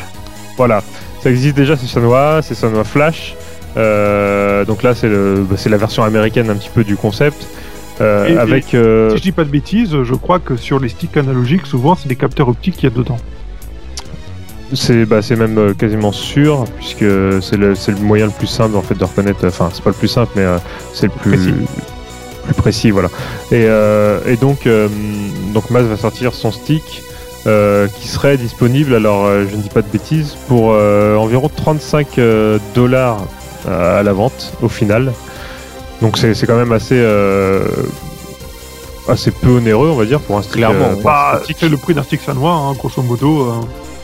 Voilà, ça existe déjà chez Sanwa, c'est Sanwa Flash. Euh, donc là, c'est le, bah, c'est la version américaine un petit peu du concept. Euh, Et- et- avec euh, Si je dis pas de bêtises, je crois que sur les sticks analogiques, souvent c'est des capteurs optiques qu'il y a dedans. c'est bah, même euh, quasiment sûr puisque c'est le, le moyen le plus simple en fait de reconnaître. Enfin, c'est pas le plus simple, mais c'est le plus Précis. plus précis, voilà. Et, et donc donc Maz va sortir son stick. euh, qui serait disponible, alors euh, je ne dis pas de bêtises, pour euh, environ 35 euh, dollars à la vente au final. Donc c'est c'est quand même assez euh, assez peu onéreux, on va dire, pour un stick. Clairement, euh, Bah, stick. c'est le prix d'un stick sanois, hein, grosso modo. euh.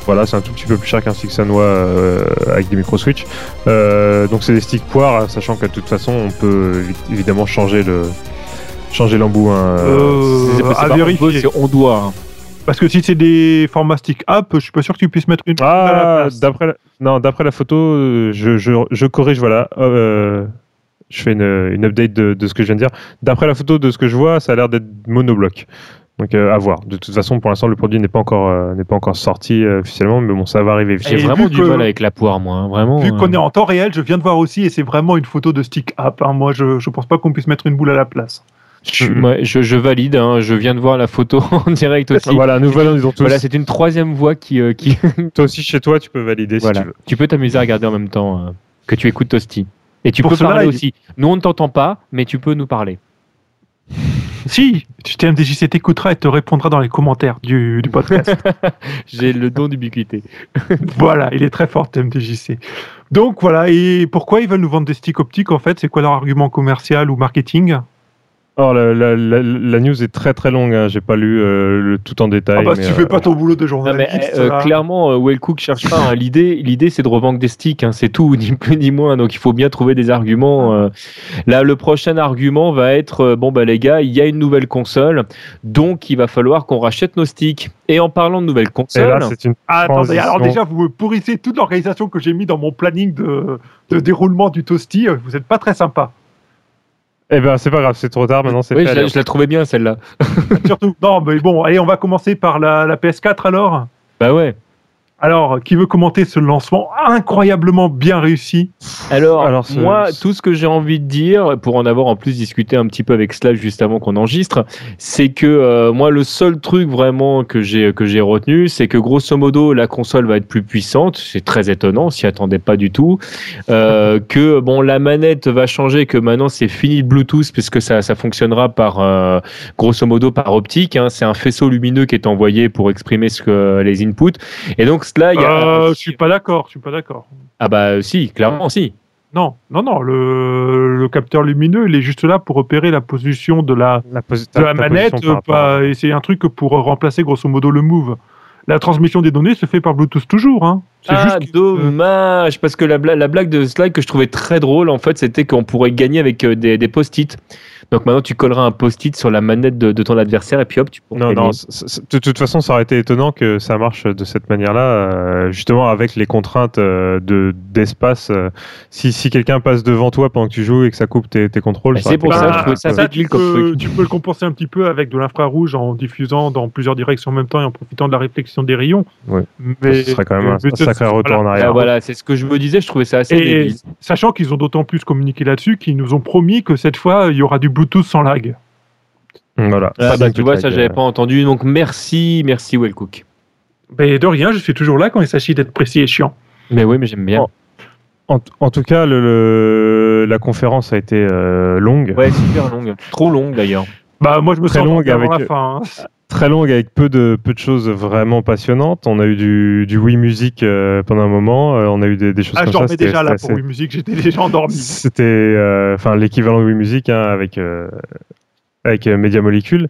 Voilà, c'est un tout petit peu plus cher qu'un stick sanois euh, avec des micro switch. Euh, donc c'est des sticks poires, sachant que de toute façon on peut évi- évidemment changer le changer l'embout. hein, euh, à pas vérifier. on doit. hein. Parce que si c'est des formats stick up, je suis pas sûr que tu puisses mettre une Ah, d'après la... non, d'après la photo, je, je, je corrige, voilà. Je fais une, une update de, de ce que je viens de dire. D'après la photo de ce que je vois, ça a l'air d'être monobloc. Donc euh, à voir. De toute façon, pour l'instant, le produit n'est pas encore euh, n'est pas encore sorti euh, officiellement, mais bon, ça va arriver. J'ai vraiment du que- mal avec la poire, moi. hein, Vraiment. Vu euh. qu'on est en temps réel, je viens de voir aussi, et c'est vraiment une photo de stick up. hein. Moi, je, je pense pas qu'on puisse mettre une boule à la place. Je, ouais, je, je valide, hein, je viens de voir la photo en direct aussi. Voilà, nous validons tous. Voilà, c'est une troisième voix qui. euh, qui... Toi aussi chez toi, tu peux valider voilà. si tu veux. Tu peux t'amuser à regarder en même temps euh, que tu écoutes Toasty. Et tu Pour peux cela, parler il- aussi. Nous, on ne t'entend pas, mais tu peux nous parler. Si, TMDJC t'écoutera et te répondra dans les commentaires du, du podcast. J'ai le don d'ubiquité. voilà, il est très fort TMDJC. Donc voilà, et pourquoi ils veulent nous vendre des sticks optiques en fait? C'est quoi leur argument commercial ou marketing? Alors la, la, la, la news est très très longue. Hein. J'ai pas lu euh, le tout en détail. Ah bah mais, si tu euh, fais pas ton boulot de Non, journaliste, mais euh, là. clairement, euh, Wellcook cherche pas. hein. L'idée, l'idée, c'est de revendre des sticks. hein, c'est tout, ni plus ni moins. Donc, il faut bien trouver des arguments. euh. Là, le prochain argument va être euh, bon bah les gars, il y a une nouvelle console, donc il va falloir qu'on rachète nos sticks. Et en parlant de nouvelle Et console, là, c'est une Ah, attendez, alors déjà, vous me pourrissez toute l'organisation que j'ai mis dans mon planning de, de déroulement du Toasty. Vous n'êtes pas très sympa. Eh ben, c'est pas grave, c'est trop tard. Maintenant, c'est oui, fait. je, la, je la trouvais bien celle-là. Surtout. Non, mais bon, allez, on va commencer par la, la PS4 alors? Bah ouais. Alors, qui veut commenter ce lancement incroyablement bien réussi Alors, Alors, ce- moi, ce- tout ce que j'ai envie de dire, pour en avoir en plus discuté un petit peu avec Slav juste avant qu'on enregistre, c'est que euh, moi, le seul truc vraiment que j'ai que j'ai retenu, c'est que grosso modo, la console va être plus puissante. C'est très étonnant, on s'y attendait pas du tout. Euh, que bon, la manette va changer, que maintenant c'est fini le Bluetooth puisque ça ça fonctionnera par euh, grosso modo par optique. hein. c'est un faisceau lumineux qui est envoyé pour exprimer ce que les inputs. Et donc cela, il y a Euh, Je suis pas d'accord, je suis pas d'accord. ah bah si, clairement si. Non, non, non, le, le capteur lumineux, il est juste là pour repérer la position de la, La, posi- de la manette, pas- à- et c'est un truc pour remplacer grosso modo le move. La transmission des données se fait par Bluetooth toujours. Hein. C'est Ah, juste dommage, parce que la, bla- la blague de Slide que je trouvais très drôle, en fait, c'était qu'on pourrait gagner avec euh, des, des post-it. Donc maintenant, tu colleras un post-it sur la manette de, de ton adversaire et puis hop, tu pourras Non, gagner. non, de toute façon, ça aurait été étonnant que ça marche de cette manière-là, euh, justement avec les contraintes euh, de d'espace. euh, si si quelqu'un passe devant toi pendant que tu joues et que ça coupe tes, tes contrôles, Bah, ça c'est pour ça que je trouvais ça ça, tu, peux, truc. tu peux le compenser un petit peu avec de l'infrarouge en diffusant dans plusieurs directions en même temps et en profitant de la réflexion des rayons. Ouais. Mais ce serait quand même un, mais un sacré voilà. retour en Ah, arrière. voilà, c'est ce que je me disais, je trouvais ça assez Et débile. sachant qu'ils ont d'autant plus communiqué là-dessus qu'ils nous ont promis que cette fois, il y aura du Bluetooth sans lag. Voilà. Ah, Pas bah, tu vois, ça, lag, j'avais euh, pas entendu. Donc merci, merci Wellcook. Mais de rien, je suis toujours là quand il s'agit d'être précis et chiant. Mais oui, mais j'aime bien. Oh. En, en tout cas, le, le- la conférence a été euh, longue, Ouais, super longue. Trop longue d'ailleurs. Bah moi je me Très sens longue avec- la fin. hein. très longue avec peu de peu de choses vraiment passionnantes. On a eu du, du Wii Music euh, pendant un moment, euh, on a eu des, des choses Ah, comme j'en ça. mets c'était- déjà là pour Wii Music, j'étais déjà endormi. C'était euh, enfin l'équivalent de Wii Music hein, avec euh, avec euh, Media Molecule.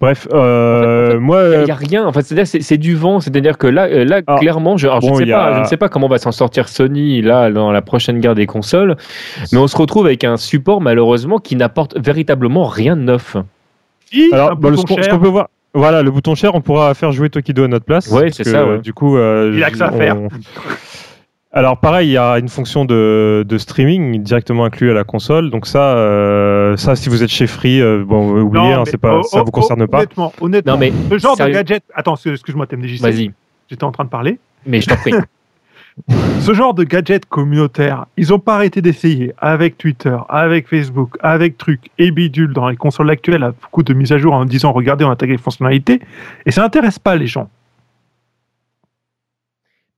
Bref, euh, En fait, moi, Il n'y a rien. Enfin, c'est-à-dire c'est, c'est du vent. C'est-à-dire que là, euh, là Ah, clairement, je, alors, je bon, ne sais a- pas, je ne sais pas comment va s'en sortir Sony là dans la prochaine guerre des consoles, mais on se retrouve avec un support malheureusement qui n'apporte véritablement rien de neuf. Alors un bah, le- ce bouton qu'on ce cher. qu'on peut voir. Voilà, le bouton share, on pourra faire jouer Tokido à notre place. Ouais, parce c'est que, ça, ouais. Du coup, euh, Il a que ça à on- faire. Alors pareil, il y a une fonction de, de streaming directement inclue à la console. Donc ça, euh, ça si vous êtes chez Free, euh, bon, oubliez, Non, hein, c'est pas, oh, ça oh, vous concerne oh, pas. Honnêtement, honnêtement. Non mais Ce genre sérieux- de gadget. Attends, excuse-moi, TMDJC. vas-y. J'étais en train de parler. Mais je t'en prie. Ce genre de gadget communautaire, ils n'ont pas arrêté d'essayer avec Twitter, avec Facebook, avec trucs et bidule dans les consoles actuelles à beaucoup de mises à jour en disant regardez, on a attaqué les fonctionnalités et ça n'intéresse pas les gens.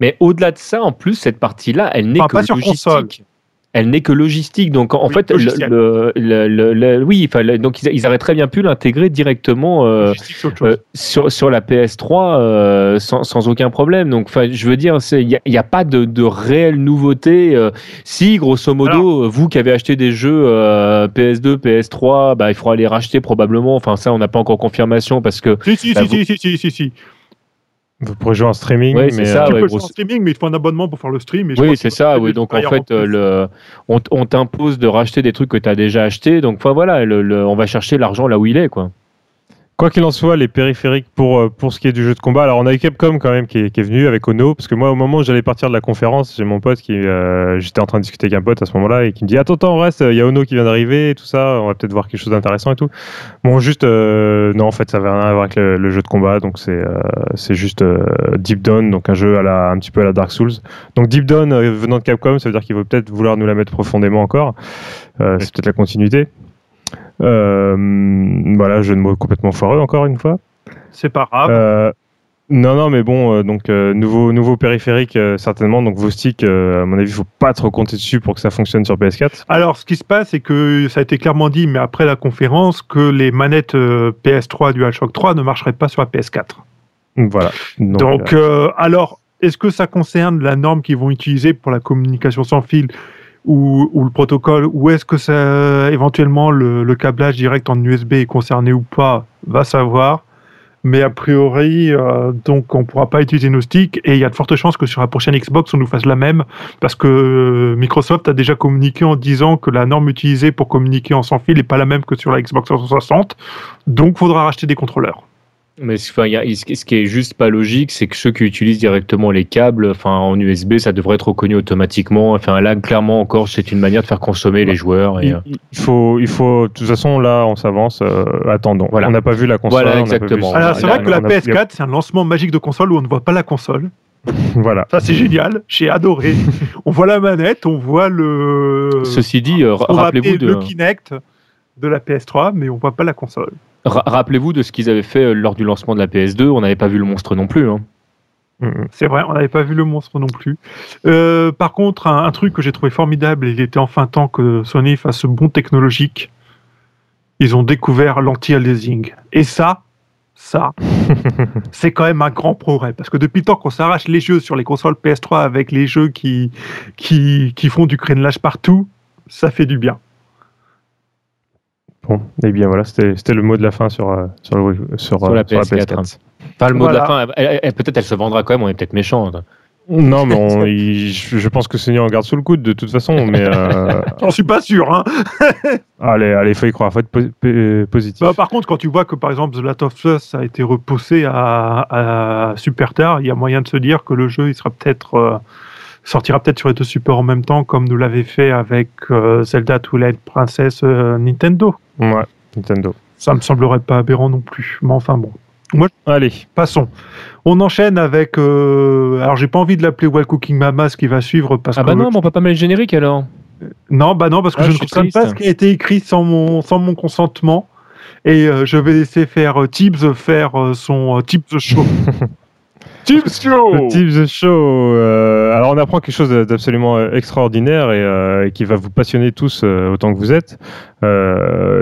Mais au-delà de ça, en plus, cette partie-là, elle n'est Enfin, que pas sur console. Elle n'est que logistique. Donc, en Oui, fait, le, le- le- oui, donc ils, ils auraient très bien pu l'intégrer directement euh, euh, sur, sur la PS3 euh, sans, sans aucun problème. Donc, je veux dire, il n'y a, pas de, de réelle nouveauté. si, grosso modo, vous qui avez acheté des jeux euh, PS2, PS3, bah, il faudra les racheter probablement. Enfin, ça, on n'a pas encore confirmation parce que. si, si, bah, si, si, si, si, si, si. Vous pourrez jouer en streaming, mais ça, euh, tu ouais, peux faire en streaming, mais il faut un abonnement pour faire le stream. et je Oui, c'est ça. Oui, donc en fait, euh, le, on, t'impose de racheter des trucs que tu as déjà achetés. Donc, enfin, voilà, le- le- on va chercher l'argent là où il est, quoi. Quoi qu'il en soit, les périphériques pour, euh, pour ce qui est du jeu de combat. Alors, on a eu Capcom quand même qui est, qui est venu avec Ono, parce que moi, au moment où j'allais partir de la conférence, j'ai mon pote qui. euh, J'étais en train de discuter avec un pote à ce moment-là et qui me dit Attends, attends, reste, il y a Ono qui vient d'arriver et tout ça, on va peut-être voir quelque chose d'intéressant et tout. Bon, juste. euh, non, en fait, ça n'avait rien à voir avec le, le jeu de combat, donc c'est euh, c'est juste Deep Down, donc un jeu à la, un petit peu à la Dark Souls. Donc, Deep Down venant de Capcom, ça veut dire qu'il veut peut-être vouloir nous la mettre profondément encore. C'est peut-être la continuité. Euh, voilà, jeu de mots complètement foireux encore une fois. C'est pas grave. Euh, non, non, mais bon, euh, donc euh, nouveau, nouveau périphérique euh, certainement. Donc vos sticks, à mon avis, il faut pas trop compter dessus pour que ça fonctionne sur PS4. Alors, ce qui se passe, c'est que ça a été clairement dit, mais après la conférence, que les manettes euh, PS3 DualShock 3 ne marcheraient pas sur la PS4. Voilà. Donc, Donc, alors, est-ce que ça concerne la norme qu'ils vont utiliser pour la communication sans fil ou, le protocole, ou est-ce que ça, éventuellement le, câblage direct en USB est concerné ou pas Va savoir. Mais a priori, euh, donc on pourra pas utiliser nos sticks et il y a de fortes chances que sur la prochaine Xbox on nous fasse la même parce que euh, Microsoft a déjà communiqué en disant que la norme utilisée pour communiquer en sans fil n'est pas la même que sur la Xbox 360. Donc faudra racheter des contrôleurs. Mais enfin, il y a- ce qui est juste pas logique, c'est que ceux qui utilisent directement les câbles, enfin en USB, ça devrait être reconnu automatiquement. Enfin là, clairement encore, c'est une manière de faire consommer les joueurs. Et, il, euh, il faut, il faut, de toute façon, là, on s'avance. euh, attendons. Voilà. On n'a pas vu la console. Voilà, on n'a pas vu- exactement. Alors c'est là, vrai que la on a- PS4 c'est un lancement magique de console où on ne voit pas la console. Voilà. Ça c'est génial, j'ai adoré. on voit la manette, on voit le. Ceci dit, euh, rappelez-vous de, le Kinect de la PS3, mais on voit pas la console. Ra- rappelez-vous de ce qu'ils avaient fait euh, lors du lancement de la PS2. On n'avait pas vu le monstre non plus. hein. Mm, mm. C'est vrai, on n'avait pas vu le monstre non plus. Euh, par contre, un, un truc que j'ai trouvé formidable, il était enfin temps que Sony fasse ce bond technologique. Ils ont découvert l'anti-aliasing. Et ça, ça, c'est quand même un grand progrès. Parce que depuis le temps qu'on s'arrache les jeux sur les consoles PS3 avec les jeux qui, qui, qui font du crénelage partout, ça fait du bien. Bon, et bien voilà, c'était c'était le mot de la fin sur, euh, sur, le- sur, Sur euh, la sur PS4. Enfin, le mot de la fin, peut-être elle se vendra quand même. On est peut-être méchant. hein. Non, mais on- il- je pense que Sony en garde sous le coude de toute façon. Mais euh, J'en suis pas sûr. Hein. allez, allez, faut y croire, faut être po- po- positif. Bah, par contre, quand tu vois que par exemple The Last of Us a été repoussé à, à super tard, il y a moyen de se dire que le jeu il sera peut-être euh, sortira peut-être sur les deux supports en même temps, comme nous l'avait fait avec euh, Zelda Twilight Princess euh, Nintendo. Ouais, Nintendo. Ça me semblerait pas aberrant non plus. Mais enfin bon. Allez, Passons. On enchaîne avec. euh, alors, j'ai pas envie de l'appeler Well Cooking Mama, ce qui va suivre parce Ah que. bah non, mais on peut pas mettre le générique alors. Non, bah non, parce que Ah, je je ne suis comprends pas ce qui a été écrit sans mon, sans mon consentement. Et euh, je vais laisser faire euh, Tibbs faire euh, son euh, Tibbs Show. Tibbs Show Show. euh, alors, on apprend quelque chose d'absolument euh, extraordinaire et, euh, et qui va vous passionner tous euh, autant que vous êtes.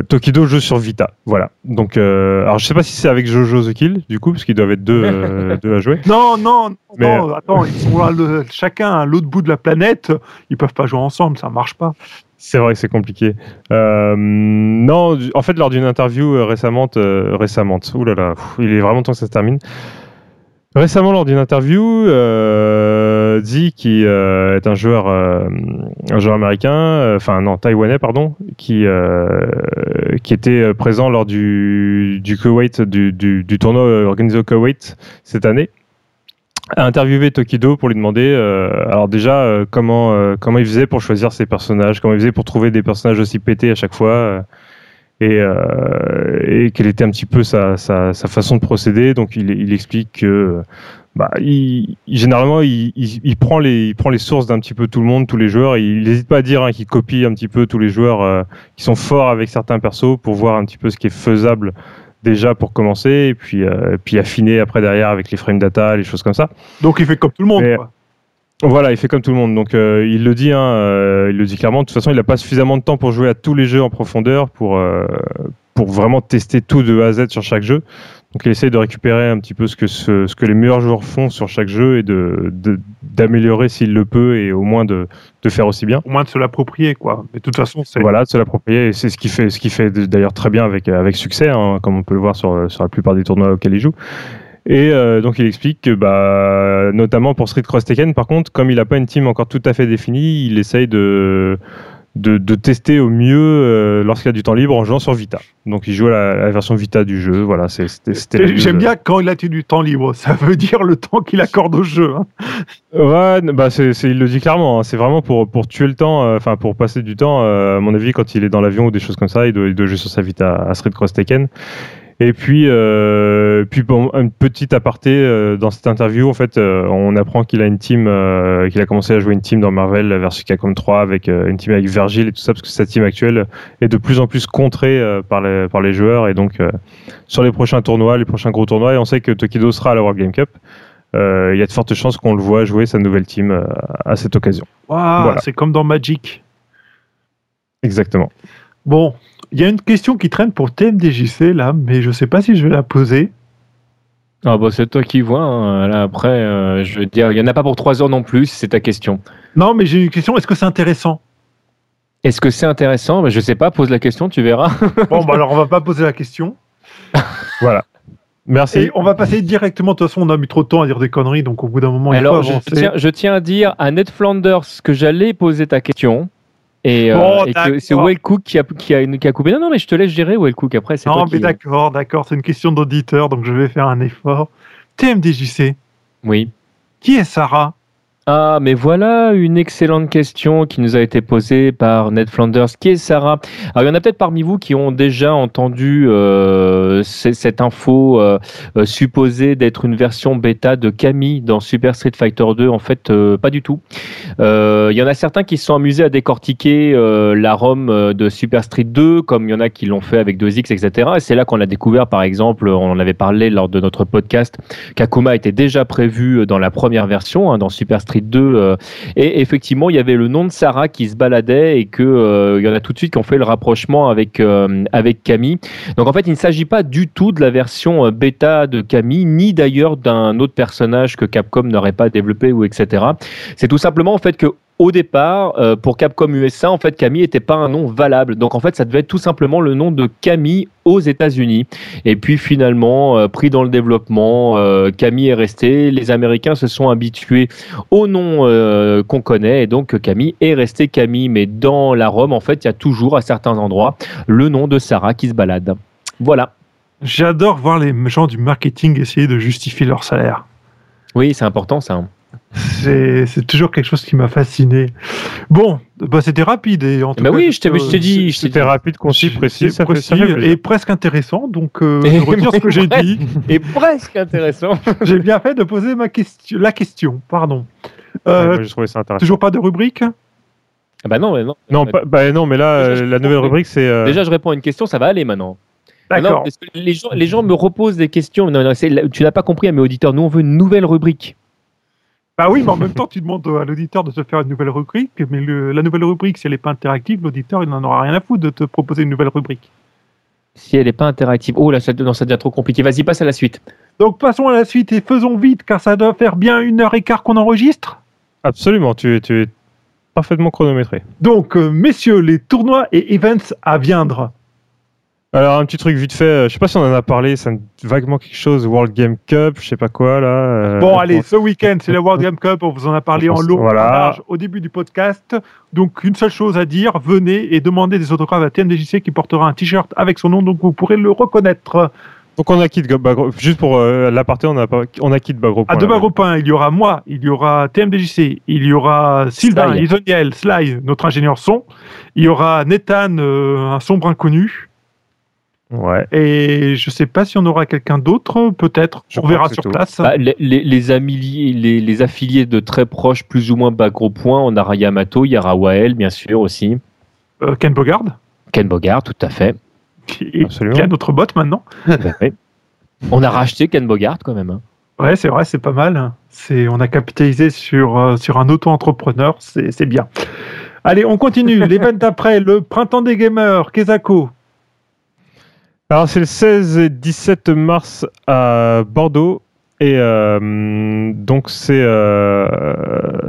Tokido joue sur Vita. Voilà. Donc, alors, je sais pas si c'est avec Jojo The Kill, du coup, parce qu'ils doivent être deux, deux à jouer. Non, non, non, Mais- non, attends, ils sont le- chacun à l'autre bout de la planète, ils peuvent pas jouer ensemble, ça marche pas. C'est vrai que c'est compliqué. Euh, non, en fait, lors d'une interview récemment, euh, récemment, oulala, il est vraiment temps que ça se termine. Récemment, lors d'une interview, euh, dit qui euh, est un joueur, euh, un joueur américain, euh, enfin non, taïwanais, pardon, qui qui était présent lors du du Kuwait, du, du, du tournoi organisé au Kuwait cette année a interviewé Tokido pour lui demander euh, alors déjà euh, comment euh, comment il faisait pour choisir ses personnages, comment il faisait pour trouver des personnages aussi pétés à chaque fois et, et quelle était un petit peu sa, sa, sa façon de procéder. Donc il, il explique que bah, il, généralement il, il, prend les il prend les sources d'un petit peu tout le monde, tous les joueurs. Il n'hésite pas à dire hein, qu'il copie un petit peu tous les joueurs qui sont forts avec certains persos pour voir un petit peu ce qui est faisable déjà pour commencer, et puis, euh, puis affiner après derrière avec les frame data, les choses comme ça. Donc il fait comme tout le monde. quoi. Voilà, il fait comme tout le monde. Donc euh, il le dit, hein, euh, il le dit clairement. De toute façon, il n'a pas suffisamment de temps pour jouer à tous les jeux en profondeur pour pour vraiment tester tout de A à Z sur chaque jeu. Donc il essaie de récupérer un petit peu ce que, ce, ce que les meilleurs joueurs font sur chaque jeu et de, d'améliorer s'il le peut et au moins de, de, faire aussi bien. Au moins de se l'approprier, quoi. Mais de toute façon, c'est... Voilà, de se l'approprier. Et c'est ce qu'il fait, ce qui fait d'ailleurs très bien avec, avec succès, hein, comme on peut le voir sur, sur la plupart des tournois auxquels il joue. Et euh, donc il explique que, bah, notamment pour Street Cross Tekken, par contre, comme il n'a pas une team encore tout à fait définie, il essaye de de, de, tester au mieux euh, lorsqu'il a du temps libre en jouant sur Vita. Donc il joue à la, version Vita du jeu. Voilà, c'était. J'aime bien quand il a du temps libre. Ça veut dire le temps qu'il accorde au jeu. Hein. Ouais, bah c'est, il le dit clairement. Hein. C'est vraiment pour, pour tuer le temps, euh, enfin pour passer du temps. À mon avis, quand il est dans l'avion ou des choses comme ça, il doit, il doit jouer sur sa Vita à Street Cross Tekken. Et puis, euh, puis bon, un petit aparté euh, dans cette interview, en fait, euh, on apprend qu'il a une team, euh, qu'il a commencé à jouer une team dans Marvel versus Capcom 3 avec une team avec Virgil et tout ça, parce que sa team actuelle est de plus en plus contrée par les par les joueurs et donc sur les prochains tournois, les prochains gros tournois, et on sait que Tokido sera à la World Game Cup. Il y a de fortes chances qu'on le voit jouer sa nouvelle team à cette occasion. voilà. C'est comme dans Magic. Exactement. Bon, il y a une question qui traîne pour TMDJC là, mais je ne sais pas si je vais la poser. Ah bah c'est toi qui vois. Hein. Là après, euh, je veux dire, il y en a pas pour trois heures non plus. C'est ta question. Non, mais j'ai une question. Est-ce que c'est intéressant? Est-ce que c'est intéressant? Je sais pas. Pose la question, tu verras. bon, bah alors on va pas poser la question. voilà. Merci. Et on va passer directement. De toute façon, on a mis trop de temps à dire des conneries, donc au bout d'un moment, alors, il faut avancer. Je tiens, je tiens à dire à Ned Flanders que j'allais poser ta question. Et, euh, c'est Will Cook qui a, qui, a, qui a, coupé. Non, non, mais je te laisse gérer Will Cook après. Non, mais d'accord, d'accord, c'est une question d'auditeur, donc je vais faire un effort. TMDJC. Oui. Qui est Sarah? Ah, mais voilà une excellente question qui nous a été posée par Ned Flanders. Qui est Sarah Alors, il y en a peut-être parmi vous qui ont déjà entendu euh, cette info euh, euh, supposée d'être une version bêta de Camille dans Super Street Fighter 2. En fait, pas du tout. Il y en a certains qui se sont amusés à décortiquer la ROM de Super Street 2, comme il y en a qui l'ont fait avec 2X, etc. Et c'est là qu'on a découvert, par exemple, on en avait parlé lors de notre podcast, qu'Akuma était déjà prévu dans la première version, hein, dans Super Street 2. Euh, et effectivement, il y avait le nom de Sarah qui se baladait et que euh, il y en a tout de suite qui ont fait le rapprochement avec euh, avec Camille. Donc en fait, il ne s'agit pas du tout de la version bêta de Camille, ni d'ailleurs d'un autre personnage que Capcom n'aurait pas développé ou etc. C'est tout simplement en fait que au départ, euh, pour Capcom USA, en fait, Camille n'était pas un nom valable. Donc, en fait, ça devait être tout simplement le nom de Camille aux États-Unis. Et puis, finalement, euh, pris dans le développement, euh, Camille est resté. Les Américains se sont habitués au nom qu'on connaît. Et donc, Camille est resté Camille. Mais dans la Rome, en fait, il y a toujours à certains endroits le nom de Sarah qui se balade. Voilà. J'adore voir les gens du marketing essayer de justifier leur salaire. Oui, c'est important ça. C'est toujours quelque chose qui m'a fasciné. Bon, bah c'était rapide et en tout bah oui, je t'ai dit, c'était rapide, concis, précis, ça précis et presque intéressant. Donc, euh, je retire ce que j'ai dit. Et presque intéressant. j'ai bien fait de poser ma question, la question. Pardon. Euh, ouais, moi, ça toujours pas de rubrique? Ah bah non, mais non. Non, bah, non, mais là, la nouvelle rubrique, c'est. Euh, déjà, je réponds à une question, ça va aller maintenant. D'accord. Les gens, les gens me reposent des questions. Non, non, tu n'as pas compris à mes auditeurs. Nous, on veut une nouvelle rubrique. Bah oui, mais en même temps, tu demandes à l'auditeur de se faire une nouvelle rubrique, mais la nouvelle rubrique, si elle n'est pas interactive, l'auditeur, il n'en aura rien à foutre de te proposer une nouvelle rubrique. Si elle n'est pas interactive. Oh là, ça, non, ça devient trop compliqué. Vas-y, passe à la suite. Donc passons à la suite et faisons vite, car ça doit faire bien une heure et quart qu'on enregistre. Absolument, tu, tu es parfaitement chronométré. Donc, euh, messieurs, les tournois et events à viendre. Alors un petit truc vite fait, euh, je sais pas si on en a parlé, dit vaguement quelque chose, World Game Cup, je sais pas quoi là. euh, Bon, allez, ce week-end, c'est la World Game Cup. On vous en a parlé en long, en voilà. large au début du podcast. Donc, une seule chose à dire venez et demandez des autographes à TMDJC qui portera un t-shirt avec son nom, donc vous pourrez le reconnaître. Donc on a qui de gros- juste pour euh, l'aparté, on a on a qui de bas gros À deux là Bagropin, il y aura moi, il y aura TMDJC, il y aura Sylvain. Isoniel, Sly, notre ingénieur son, il y aura Nathan, euh, un sombre inconnu, Ouais. et je sais pas si on aura quelqu'un d'autre, peut-être, on verra sur tout. place. Bah, les, les, les, amili- les, les affiliés de très proches, plus ou moins bas gros points, on aura Yamato, il y aura Wael, bien sûr, aussi. Euh, Ken Bogard, Ken Bogart, tout à fait. qui, a notre bot maintenant. Ouais. On a racheté Ken Bogart quand même. hein. Ouais, c'est vrai, c'est pas mal. C'est, on a capitalisé sur, euh, sur un auto-entrepreneur, c'est, c'est bien. Allez, on continue. L'event d'après, le printemps des gamers, Kezako. Alors c'est le 16 et 17 mars à Bordeaux et euh, donc c'est euh,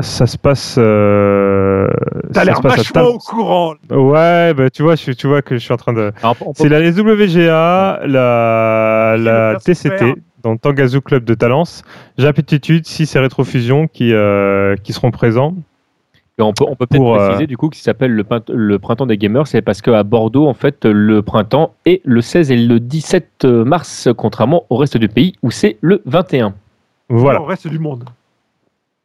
ça se passe. Euh, T'as l'air vachement au courant. Ouais, bah, tu vois, je, tu vois que je suis en train de. C'est la SWGA, la, la le TCT, dans Tangazu Club de Talence. J'ai Aptitude, 6 et Rétrofusion qui, euh, qui seront présents. On peut, on peut peut-être pour, euh, préciser du coup qu'il s'appelle le, le printemps des gamers, c'est parce qu'à Bordeaux, en fait, le printemps est le 16 et le 17 mars, contrairement au reste du pays où c'est le 21. Voilà. Au reste du monde.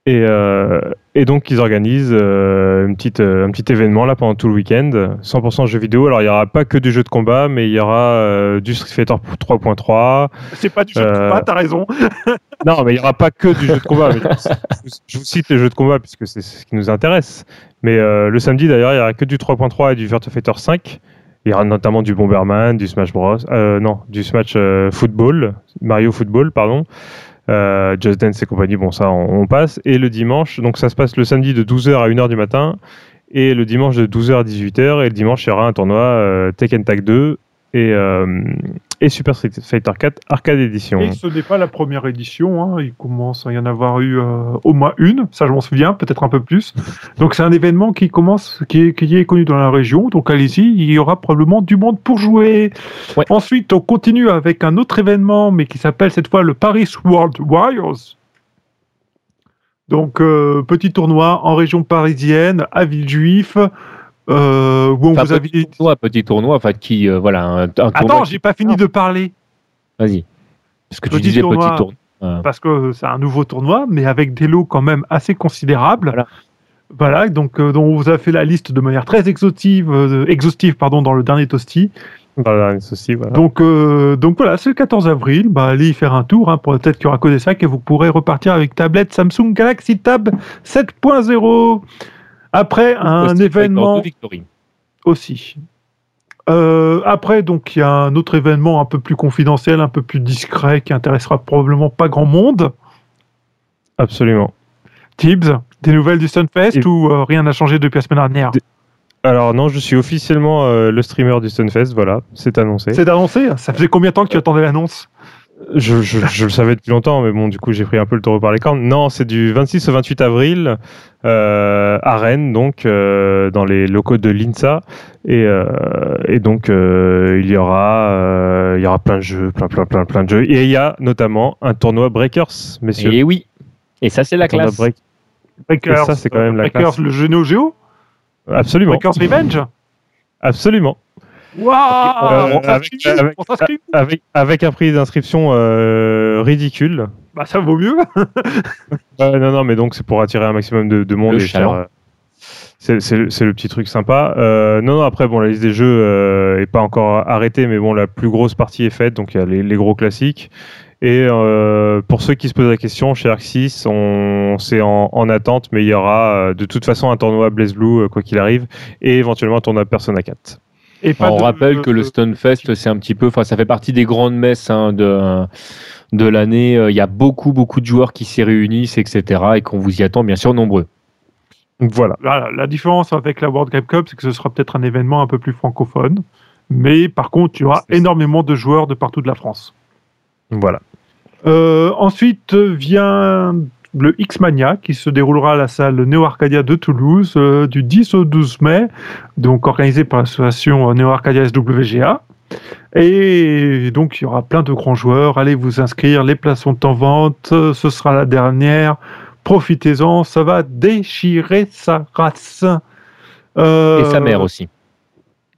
Et, euh, et donc, ils organisent euh, une petite, euh, un petit événement là pendant tout le week-end, 100% jeux vidéo. Alors, il n'y aura pas que du jeu de combat, mais il y aura du Street Fighter 3.3. C'est pas du jeu de combat, t'as raison. Non, mais il n'y aura pas que du jeu de combat. mais je, vous- je vous cite les jeux de combat puisque c'est ce qui nous intéresse. Mais le samedi, d'ailleurs, il n'y aura que du 3.3 et du Virtua Fighter 5. Il y aura notamment du Bomberman, du Smash Bros. non, du Smash Football, Mario Football, pardon. Euh, Just Dance et compagnie, bon, ça, on, passe. Et le dimanche, donc ça se passe le samedi de 12h à 1h du matin. Et le dimanche de 12h à 18h. Et le dimanche, il y aura un tournoi euh, Tekken Tag 2 et, euh, et Super Street Fighter 4 Arcade Edition. Et ce n'est pas la première édition. hein. Il commence à y en avoir eu euh, au moins une. Ça, je m'en souviens, peut-être un peu plus. Donc, c'est un événement qui commence, qui est, qui est connu dans la région. Donc, allez-y, il y aura probablement du monde pour jouer. Ouais. Ensuite, on continue avec un autre événement, mais qui s'appelle cette fois le Paris World Warriors. Donc, euh, petit tournoi en région parisienne, à Villejuif, euh, où on Enfin, vous a petit tournoi, petit tournoi, enfin, qui, euh, voilà, un, un tournoi Attends, qui- j'ai pas fini de parler. Vas-y. Parce que tu Petit disais tournoi. petit tournoi. Euh, parce que c'est un nouveau tournoi, mais avec des lots quand même assez considérables. Voilà. Voilà, donc euh, dont on vous a fait la liste de manière très exhaustive, euh, exhaustive pardon, dans le dernier toasty. Voilà. Donc, euh, donc voilà, c'est le 14 avril. Bah, allez y faire un tour. Hein, pour peut-être qu'il y aura que des sacs et vous pourrez repartir avec tablette Samsung Galaxy Tab 7.0. Après un événement 2 Victory. aussi. Euh, après, donc, il y a un autre événement un peu plus confidentiel, un peu plus discret, qui intéressera probablement pas grand monde. Absolument. Tibbs, des nouvelles du Stunfest Et- ou euh, rien n'a changé depuis la semaine dernière? Alors non, je suis officiellement euh, le streamer du Stunfest, voilà, c'est annoncé. C'est annoncé? Ça faisait combien de temps que tu attendais l'annonce? Je, je, je le savais depuis longtemps, mais bon, du coup, j'ai pris un peu le taureau par les cornes. Non, c'est du 26 au 28 avril euh, à Rennes, donc euh, dans les locaux de l'INSA, et, euh, et donc euh, il y aura, euh, il y aura plein de jeux, plein, plein, plein, plein de jeux, et il y a notamment un tournoi Breakers, messieurs. Et oui. Et ça, c'est la classe. Break- Breakers, ça, c'est quand même la Breakers, classe. le jeu Neo Geo? Absolument, Breakers Revenge? Absolument. Waouh Euh, On avec- s'inscrit avec- un prix d'inscription euh, ridicule. Bah, ça vaut mieux non, non, mais donc c'est pour attirer un maximum de, de monde Le et faire, chaland. euh, c'est, c'est le- c'est le petit truc sympa. Euh, non, non, après, bon, la liste des jeux euh, est pas encore arrêtée, mais bon, la plus grosse partie est faite, donc il y a les, les gros classiques. Et euh, pour ceux qui se posent la question, chez Arc 6, on, c'est en, en attente, mais il y aura de toute façon un tournoi Blaze Blue, quoi qu'il arrive, et éventuellement un tournoi Persona 4. Et pas On de- rappelle que le Stunfest, c'est un petit peu, enfin, ça fait partie des grandes messes hein, de, de l'année. Euh, Il y a beaucoup, beaucoup de joueurs qui s'y réunissent, etc. Et qu'on vous y attend, bien sûr, nombreux. Donc voilà. La différence avec la World Game Cup, c'est que ce sera peut-être un événement un peu plus francophone. Mais par contre, il y aura C'est ça. énormément de joueurs de partout de la France. Voilà. Euh, ensuite vient le X-Mania, qui se déroulera à la salle Neo Arcadia de Toulouse euh, du 10 au 12 mai, donc organisé par l'association Neo Arcadia SWGA. Et donc il y aura plein de grands joueurs. Allez vous inscrire, les places sont en vente. Ce sera la dernière. Profitez-en, ça va déchirer sa race. Euh, Et sa mère aussi.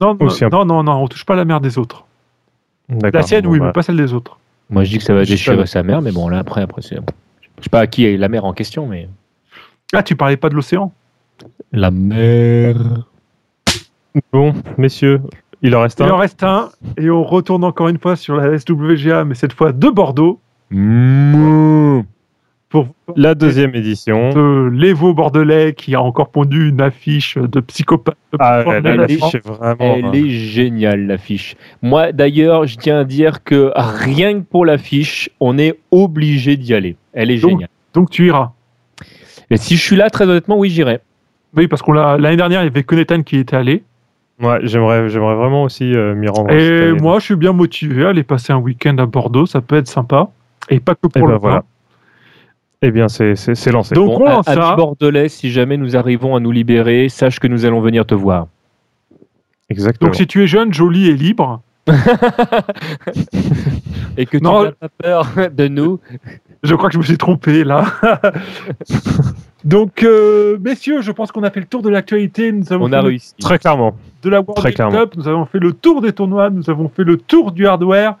Non, non, Aussi non, non, non, on touche pas la mère des autres. La sienne, Bon, oui, bah, mais pas celle des autres. Moi, je dis que ça va déchirer sa mère, mais bon, là, après, après c'est. Je sais pas à qui est la mère en question, mais. Ah, tu parlais pas de l'océan La mère. Bon, messieurs, il en reste Il en un. reste un, et on retourne encore une fois sur la SWGA, mais cette fois de Bordeaux, Mmh. Pour La deuxième édition. de l'Evo bordelais qui a encore pondu une affiche de psychopathe. Ah, l'affiche est vraiment. Elle est géniale, l'affiche. Moi, d'ailleurs, je tiens à dire que rien que pour l'affiche, on est obligé d'y aller. Elle est Donc- géniale. Donc tu iras. Et si je suis là, très honnêtement, oui, j'irai. Oui, parce qu'on l'a l'année dernière, il y avait que Nathan qui était allé. Ouais, j'aimerais, j'aimerais vraiment aussi euh, m'y rendre. Et moi, je suis bien motivé à aller passer un week-end à Bordeaux, ça peut être sympa. Et pas que Eh pour ben le voilà. Eh bien, c'est, lancé. Donc on à- lance ça. bordelais, si jamais nous arrivons à nous libérer, sache que nous allons venir te voir. Exactement. Donc si tu es jeune, joli et libre, Et que tu Non. n'as pas peur de nous. je crois que je me suis trompé là. Donc, euh, messieurs, je pense qu'on a fait le tour de l'actualité. Nous avons On fait a le réussi. Très clairement. de la World Très. Cup, nous avons fait le tour des tournois, nous avons fait le tour du hardware.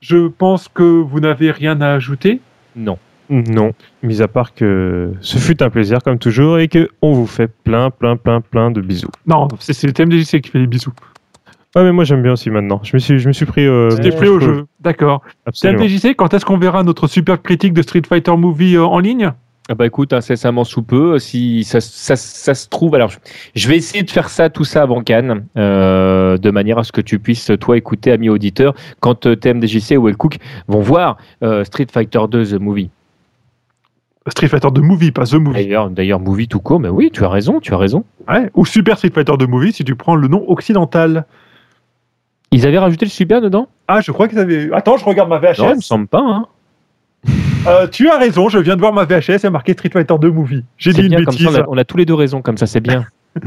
Je pense que vous n'avez rien à ajouter. Non. Non, mis à part que ce fut un plaisir comme toujours et que on vous fait plein, plein, plein, plein de bisous. Non, c'est c'est le TMDJC qui fait les bisous. Ouais, mais moi j'aime bien aussi maintenant. Je me suis, je me suis pris. Euh, C'était pris au je- jeu. D'accord. Absolument. TMDJC, quand est-ce qu'on verra notre super critique de Street Fighter Movie euh, en ligne? Ah bah écoute, incessamment sous peu, si ça, ça, ça se trouve, alors je- vais essayer de faire ça, tout ça avant Cannes, euh, de manière à ce que tu puisses, toi, écouter, ami auditeur, quand euh, TMDJC ou Cook vont voir euh, Street Fighter 2 The Movie. Street Fighter de Movie, pas The Movie. D'ailleurs, d'ailleurs, Movie tout court, mais oui, tu as raison, tu as raison. Ouais. Ou Super Street Fighter de Movie si tu prends le nom occidental. Ils avaient rajouté le super dedans? Ah, je crois qu'ils avaient. Attends, je regarde ma Non, il me VHS. semble pas. Hein. Euh, tu as raison, je viens de voir ma VHS, il y a marqué Street Fighter 2 Movie. J'ai dit une bien, comme ça, bêtise. on a, on a tous les deux raison, comme ça, c'est bien.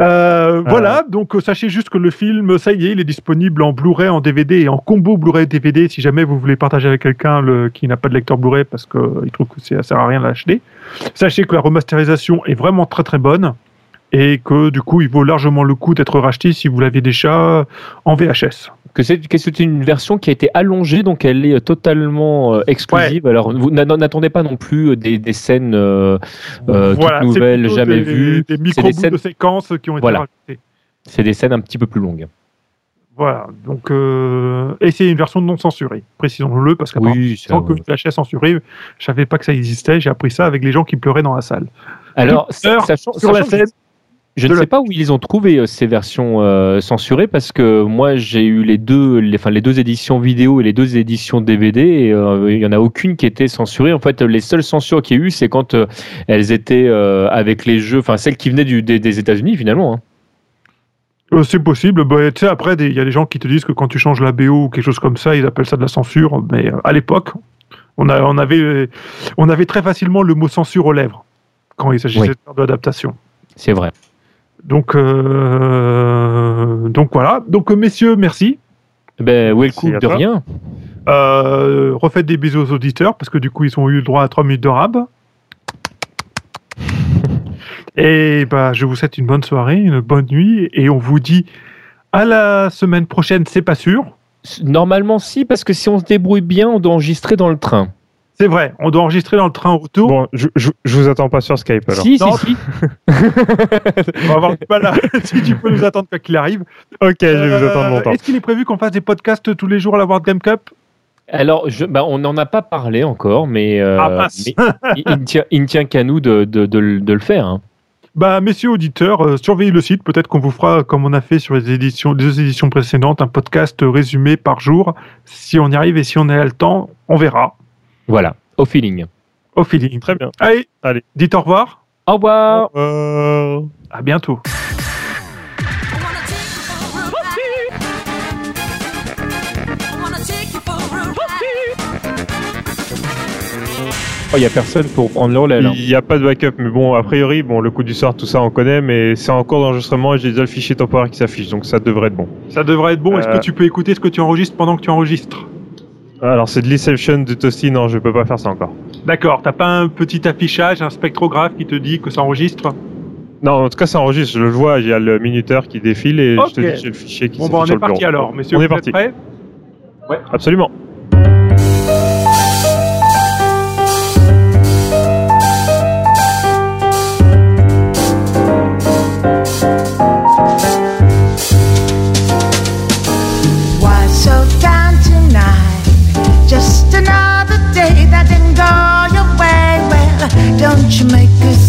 Euh, Voilà, donc euh, sachez juste que le film, ça y est, il est disponible en Blu-ray, en DVD et en combo Blu-ray DVD si jamais vous voulez partager avec quelqu'un le- qui n'a pas de lecteur Blu-ray parce qu'il trouve que ça sert à rien de l'acheter. Sachez que la remasterisation est vraiment très très bonne et que du coup il vaut largement le coup d'être racheté si vous l'avez déjà en VHS. Que c'est que une version qui a été allongée, donc elle est totalement euh, exclusive. Alors, vous n'a- n'attendez pas non plus des, des scènes euh, euh, Voilà, toutes c'est nouvelles, jamais des, vues. Des C'est micro des scènes- de séquences qui ont été Voilà. rajoutées. C'est des scènes un petit peu plus longues. Voilà, donc euh, et c'est une version non censurée, précisons-le parce qu'apparemment Oui, sans que VHS censurée, je savais pas que ça existait, j'ai appris ça avec les gens qui pleuraient dans la salle. Alors, sachant, sur la sachant que scène. Je ne sais pas où ils ont trouvé euh, ces versions euh, censurées parce que moi j'ai eu les deux, les, enfin les deux éditions vidéo et les deux éditions DVD et euh, il y en a aucune qui était censurée. En fait, les seules censures qu'il y a eu, c'est quand euh, elles étaient avec les jeux, enfin celles qui venaient du, des, des États-Unis finalement. hein. C'est possible. Bah, tu sais, après, il y a des gens qui te disent que quand tu changes la BO ou quelque chose comme ça, ils appellent ça de la censure. Mais à l'époque, on, a, on, avait, on avait très facilement le mot censure aux lèvres quand il s'agissait Oui. de l'adaptation. C'est vrai. Donc, euh, donc voilà. Donc, euh, messieurs, merci. Ben, Merci welcome de toi. rien. Euh, refaites des bisous aux auditeurs parce que du coup, ils ont eu le droit à 3 minutes de rab. Et bah, je vous souhaite une bonne soirée, une bonne nuit, et on vous dit à la semaine prochaine, c'est pas sûr. Normalement, si, parce que si on se débrouille bien, on doit enregistrer dans le train. C'est vrai, on doit enregistrer dans le train au retour. Bon, je, je, je vous attends pas sur Skype alors. Si, Non. si, si. On va avoir du mal à- si tu peux nous attendre quoi qu'il arrive. Ok, je vais vous attendre longtemps. Est-ce qu'il est prévu qu'on fasse des podcasts tous les jours à la World Game Cup? Alors, je, bah, on n'en a pas parlé encore, mais, euh, Ah, mais il, ne tient, qu'à nous de, de, de le- de le faire. hein. Bah, messieurs auditeurs, euh, surveillez le site. Peut-être qu'on vous fera, comme on a fait sur les éditions, les deux éditions précédentes, un podcast résumé par jour. Si on y arrive et si on a le temps, on verra. Voilà, au feeling. Au feeling. Très bien. Allez, Allez. dites au revoir. Au revoir. À bientôt. Il oh, n'y a personne pour prendre le relais. Il n'y a pas de backup, mais bon, a priori, bon, le coup du sort, tout ça, on connaît, mais c'est en cours d'enregistrement et j'ai déjà le fichier temporaire qui s'affiche, donc ça devrait être bon. Ça devrait être bon. Est-ce que euh. tu peux écouter ce que tu enregistres pendant que tu enregistres? Ah, alors c'est de l'Inception de Tosti, non, je peux pas faire ça encore. D'accord, t'as pas un petit affichage, un spectrographe qui te dit que ça enregistre? Non, en tout cas ça enregistre, je le vois, il y a le minuteur qui défile et je te dis j'ai le fichier qui bon, bon, bah, on est parti alors, messieurs, on est parti. Prêts? Ouais. Absolument.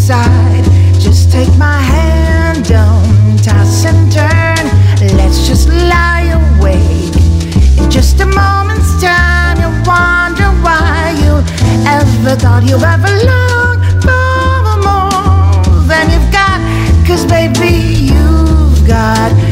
side. Just take my hand, don't toss and turn. Let's just lie awake. In just a moment's time, you'll wonder why you ever thought you ever longed for more than you've got. Cause baby, you've got.